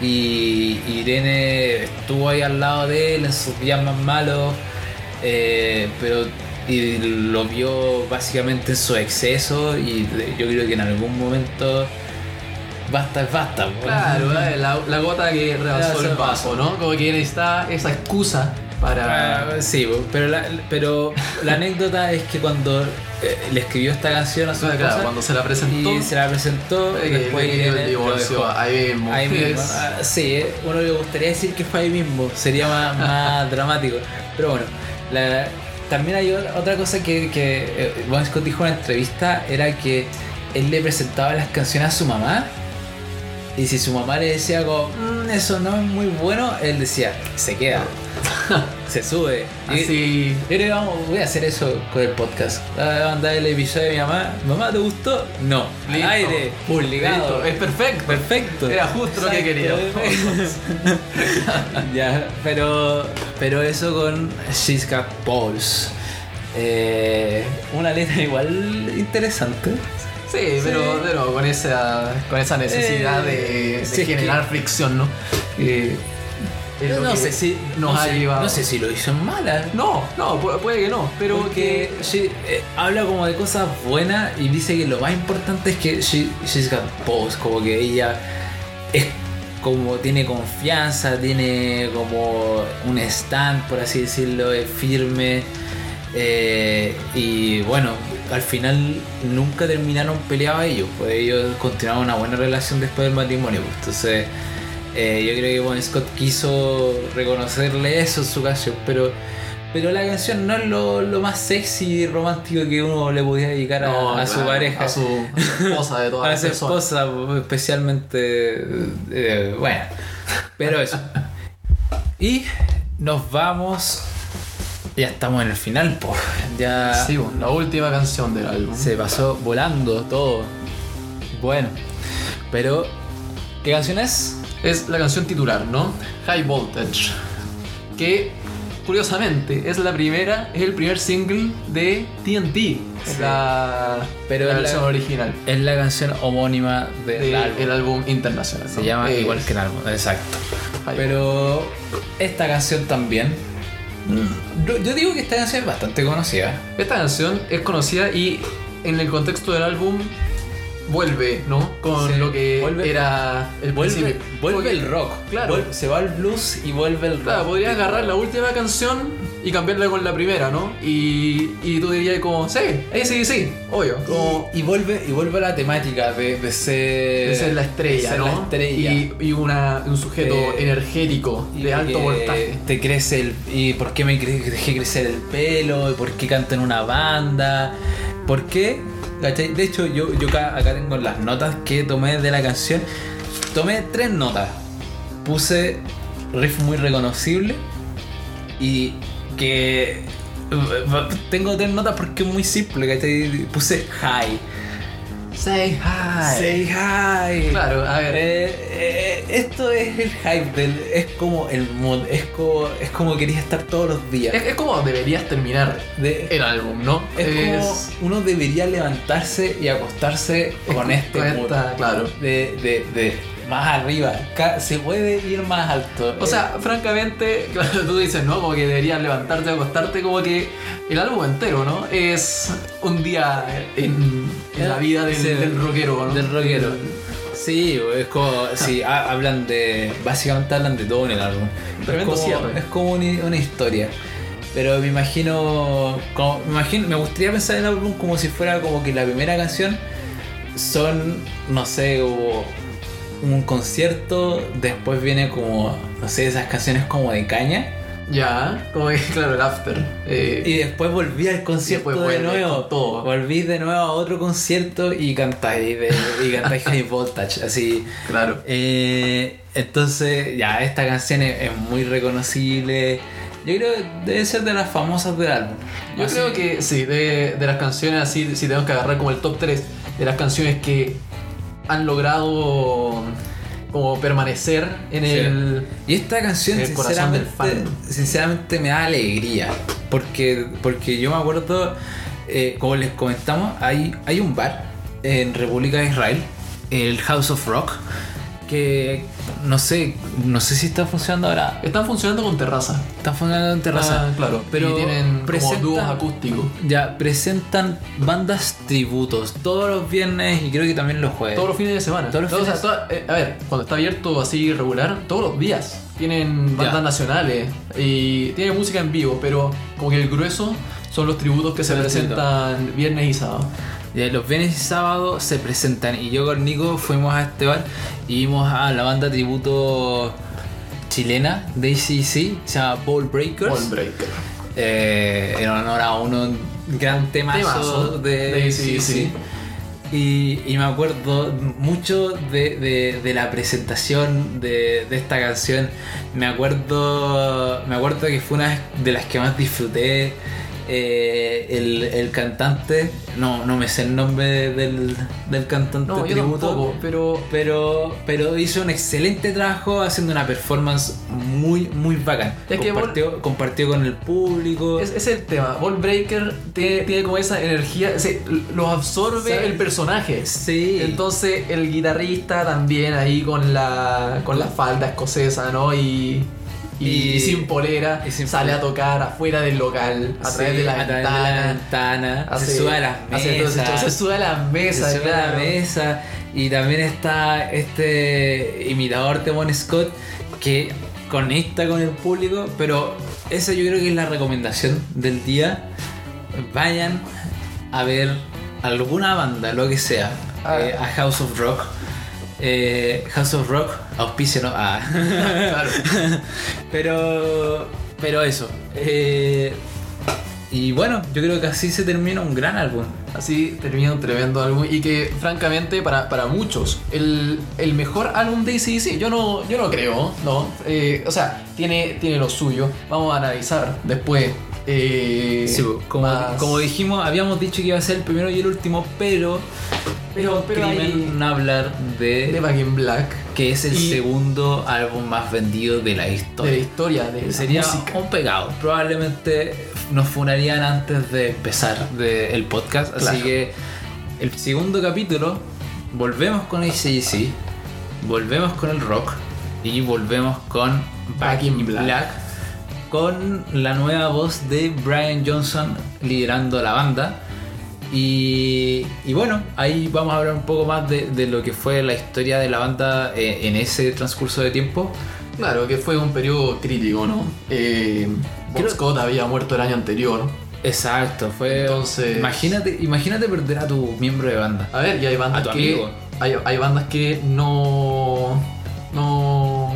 Y Irene estuvo ahí al lado de él en sus días más malos. eh, pero y lo vio básicamente en su exceso. Y yo creo que en algún momento. Basta es basta. Claro, eh, la, la gota que rebasó el vaso, ¿no? Como que necesita esa excusa para. Ah, sí, pero la, pero la anécdota es que cuando eh, le escribió esta canción a su Claro, cuando se la presentó. y se la presentó, eh, después el divorcio ahí mismo. Ahí mismo. Ah, sí, uno le gustaría decir que fue ahí mismo, sería más, <laughs> más dramático. Pero bueno, la- también hay otra cosa que, que Bon Scott dijo en una entrevista, era que él le presentaba las canciones a su mamá. Y si su mamá le decía como, "Mm, eso no es muy bueno, él decía, se queda, <laughs> se sube. Y- Así. yo vamos, voy a hacer eso con el podcast. Voy a mandar el episodio de mi mamá. ¿Mamá te gustó? No. Al Listo. aire. Publicado. Listo, Es perfecto. Perfecto. Era justo lo que quería. <laughs> ya, pero, pero eso con She's Got Balls. Eh, una letra igual interesante. Sí, pero, pero con esa con esa necesidad Eh, de, de es generar que- fricción, ¿no? Eh, no sé si nos no ha sé, llevado. no sé si lo hizo en mala. No, no, pu- puede que no, pero Porque que she- eh, habla como de cosas buenas y dice que lo más importante es que she, she's got balls, como que ella es como tiene confianza, tiene como un stand, por así decirlo, es firme. eh, y bueno, al final nunca terminaron peleados ellos, pues ellos continuaron una buena relación después del matrimonio. pues. Entonces, eh, yo creo que Bon Scott quiso reconocerle eso en su canción, pero, pero la canción no es lo, lo más sexy y romántico que uno le podía dedicar a, no, a su claro, pareja. a su, a su esposa de todas <laughs> A las su esposa, especialmente. eh, bueno, pero eso. <laughs> Y nos vamos. Ya estamos en el final, pues. Ya Sí, bueno, la última canción del álbum. se pasó volando todo. Bueno, pero ¿qué canción es? es la canción titular, ¿no? High Voltage. Que curiosamente es la primera, es el primer single de TNT. Sí. La, Pero la versión original. Es la canción homónima del álbum. el álbum internacional. Se ¿no? llama Eh, igual que el álbum, exacto. Pero esta canción también. Yo, yo digo que esta canción es bastante conocida. Esta canción es conocida y en el contexto del álbum vuelve, ¿no? Con Sí, lo que vuelve- era el Vuelve, vuelve el rock. Claro. Vuelve- se va al blues y vuelve el rock. Claro, podrías agarrar la última canción y cambiarla con la primera, ¿no? Y, y tú dirías como, sí, ahí sí, sí, obvio. Como Y, y vuelve, y vuelve a la temática de, de ser, de ser la estrella, ser ¿no? la estrella. Y, y una, un sujeto Eh, energético, de alto voltaje. Te crece el. ¿Y por qué me dejé crecer el pelo? ¿Y por qué canto en una banda? ¿Por qué? De hecho, yo, yo acá, acá tengo las notas que tomé de la canción. Tomé tres notas. Puse riff muy reconocible y que. Tengo tres notas porque es muy simple, ¿cachai? Puse high. Say hi. Say hi. Claro, a ver. Eh, eh, esto es el hype del. Es como el mood. Es como, es como querías estar todos los días. Es, es como deberías terminar De- el álbum, ¿no? es como uno debería levantarse y acostarse con este con mood. esta, claro. De, de, de más arriba. Se puede ir más alto. O sea, francamente, <laughs> claro, tú dices, ¿no? Como que deberías levantarte y acostarte, como que el álbum entero, ¿no? Es un día en, en la vida del, Sí, del rockero, ¿no? Del rockero. Sí, es como. Sí, ha- hablan de. Básicamente hablan de todo en el álbum. Tremendo es como, cierre. Es como una, una historia. Pero me imagino, como- me imagino. Me gustaría pensar en el álbum como si fuera como que la primera canción son, no sé, como un concierto. Después viene como, no sé, esas canciones como de caña. Ya, como que, claro, el after. Eh, Y después volví al concierto de nuevo. todo. Volví de nuevo a otro concierto y cantáis, y cantáis High Voltage. Así. claro. Eh, entonces, ya, esta canción es, es muy reconocible. Yo creo que debe ser de las famosas del álbum. Yo Así- creo que sí, de, de las canciones así, si tenemos que agarrar como el top 3 de las canciones que han logrado como permanecer en Sí. el... Y esta canción, el corazón del sinceramente, fan. sinceramente, me da alegría. Porque, porque yo me acuerdo, eh, como les comentamos, hay, hay un bar en República de Israel, el House of Rock, que no sé, no sé si está funcionando ahora. Están funcionando con terraza. Está funcionando en terraza. Ah, claro, pero y tienen presentan- como dúos acústicos. Ya, presentan bandas tributos todos los viernes y creo que también los jueves. Todos los fines de semana. Todos los O sea, fines- toda- eh, a ver, cuando está abierto así regular, todos los días. Tienen bandas Ya. nacionales y tienen música en vivo, pero como que el grueso son los tributos que se presentan viernes y sábado. Ya, los viernes y sábados se presentan y yo con Nico fuimos a este bar y vimos a la banda tributo chilena de ACC, se llama Ball Breakers. Ball Breaker. Eh, en honor a uno gran temazo, Temazo de, de AC/DC. Y, y me acuerdo mucho de, de- de la presentación de, de esta canción. Me acuerdo, me acuerdo que fue una de las que más disfruté. Eh, el, el cantante, no, no me sé el nombre del, del cantante No, tributo, tampoco, pero pero, pero hizo un excelente trabajo haciendo una performance muy, muy bacán. Es compartió, compartió con el público. es, es el tema. Ball Breaker tiene, tiene como esa energía, se, lo absorbe ¿Sabes? el personaje. Sí. Entonces el guitarrista también ahí con la con la falda escocesa, ¿no? Y, y, Y- sin polera y sin sale polera. a tocar afuera del local, a Sí, través de la a través ventana. de la ventana, Hace- se sube a las mesas. se sube a las mesas, se sube a la mesa. Y también está este imitador de Bon Scott que conecta con el público. Pero esa yo creo que es la recomendación del día. Vayan a ver alguna banda, lo que sea, Ah. eh, a House of Rock. Eh, House of Rock, auspicio, ¿no? Ah. <laughs> Claro. pero, pero eso. eh, y bueno, yo creo que así se termina un gran álbum. Así termina un tremendo álbum y que francamente para, para muchos el, el mejor álbum de ACDC, yo no, yo no creo, ¿no? Eh, o sea, tiene, tiene lo suyo. Vamos a analizar después eh, Sí, como, más- como dijimos, habíamos dicho que iba a ser el primero y el último, pero. Pero- pero crimen hay- no hablar de, de Back in Black. que es el y- segundo álbum más vendido de la De la historia. historia, de la Sería música. un pegado. Probablemente nos funarían antes de empezar de- el podcast. Así que el segundo capítulo, volvemos con ACDC, volvemos con el rock y volvemos con Back in Black. Con la nueva voz de Brian Johnson liderando la banda. Y, y bueno, ahí vamos a hablar un poco más de, de lo que fue la historia de la banda eh, en ese transcurso de tiempo. Claro, que fue un periodo crítico, ¿no? Eh, Creo- Scott había muerto el año anterior. Exacto, fue. Entonces- Imagínate, imagínate perder a tu miembro de banda. A ver, y hay bandas A tu que. amigo. Hay, hay bandas que no. No.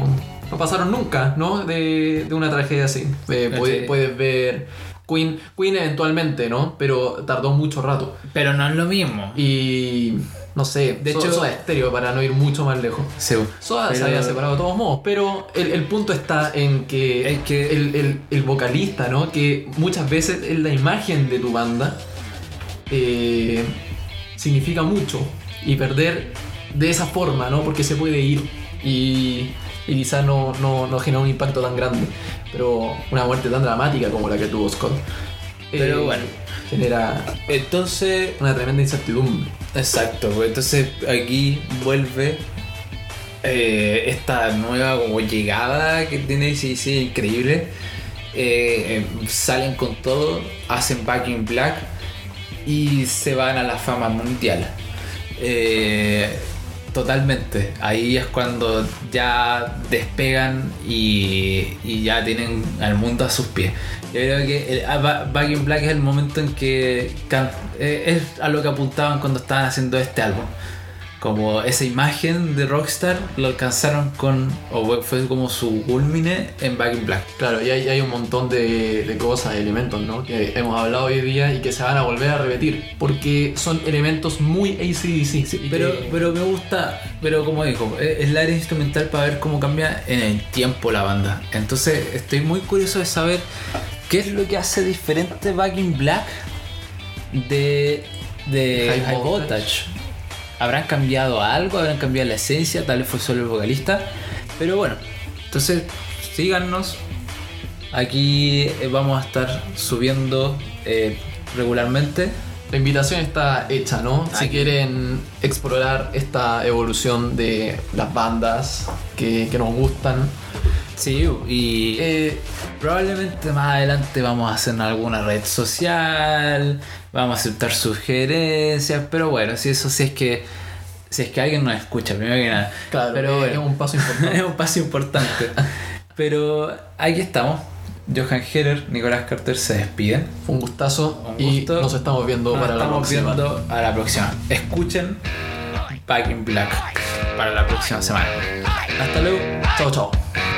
No pasaron nunca, ¿no? De, de una tragedia así. Eh, puedes, Sí. puedes ver. Queen, Queen eventualmente, ¿no? Pero tardó mucho rato. Pero no es lo mismo. Y. No sé, De So- hecho- Soda Stereo para no ir mucho más lejos. Sí, Soda se pero- había separado de todos modos, pero el, el punto está en que, Es que- el, el- el vocalista, ¿no? Que muchas veces es la imagen de tu banda, eh, significa mucho. Y perder de esa forma, ¿no? Porque se puede ir y, y quizás no, no, no genera un impacto tan grande. Pero una muerte tan dramática como la que tuvo Scott. eh, Pero bueno. Genera Entonces, una tremenda incertidumbre. Exacto, pues entonces aquí vuelve eh, esta nueva como llegada que tiene sí, sí, increíble. Eh, eh, salen con todo, hacen Back in Black y se van a la fama mundial. Eh, totalmente. Ahí es cuando ya despegan y, ya tienen al mundo a sus pies. Yo creo que el, a Ba- Back in Black es el momento en que eh, es a lo que apuntaban cuando estaban haciendo este álbum. Como esa imagen de Rockstar lo alcanzaron con, o fue- como su culmine en Back in Black. Claro, y hay, hay un montón de, de cosas, de elementos, ¿no? Que hemos hablado hoy día y que se van a volver a repetir. Porque son elementos muy ACDC. y Pero, que- pero me gusta, pero como dijo, es es la área instrumental para ver cómo cambia en el tiempo la banda. Entonces estoy muy curioso de saber qué es lo que hace diferente Back in Black de, de High High, Voltage. Voltage. ¿Habrán cambiado algo? ¿Habrán cambiado la esencia? Tal vez fue solo el vocalista. Pero bueno, entonces síganos. Aquí eh, vamos a estar subiendo eh, regularmente. La invitación está hecha, ¿no? Si quieren explorar esta evolución de las bandas que, que nos gustan. Sí, y Eh, probablemente más adelante vamos a hacer alguna red social, vamos a aceptar sugerencias, pero bueno, si eso si es que si es que alguien nos escucha, primero que nada. claro, pero bueno, es un paso importante. <laughs> es un paso importante. pero aquí estamos. Johan Heller, Nicolás Carter se despiden. Fue un gustazo Un y gusto. nos estamos viendo Nos para la estamos próxima. viendo a la próxima. Escuchen Back in Black para la próxima semana. Hasta luego. Chao, chao.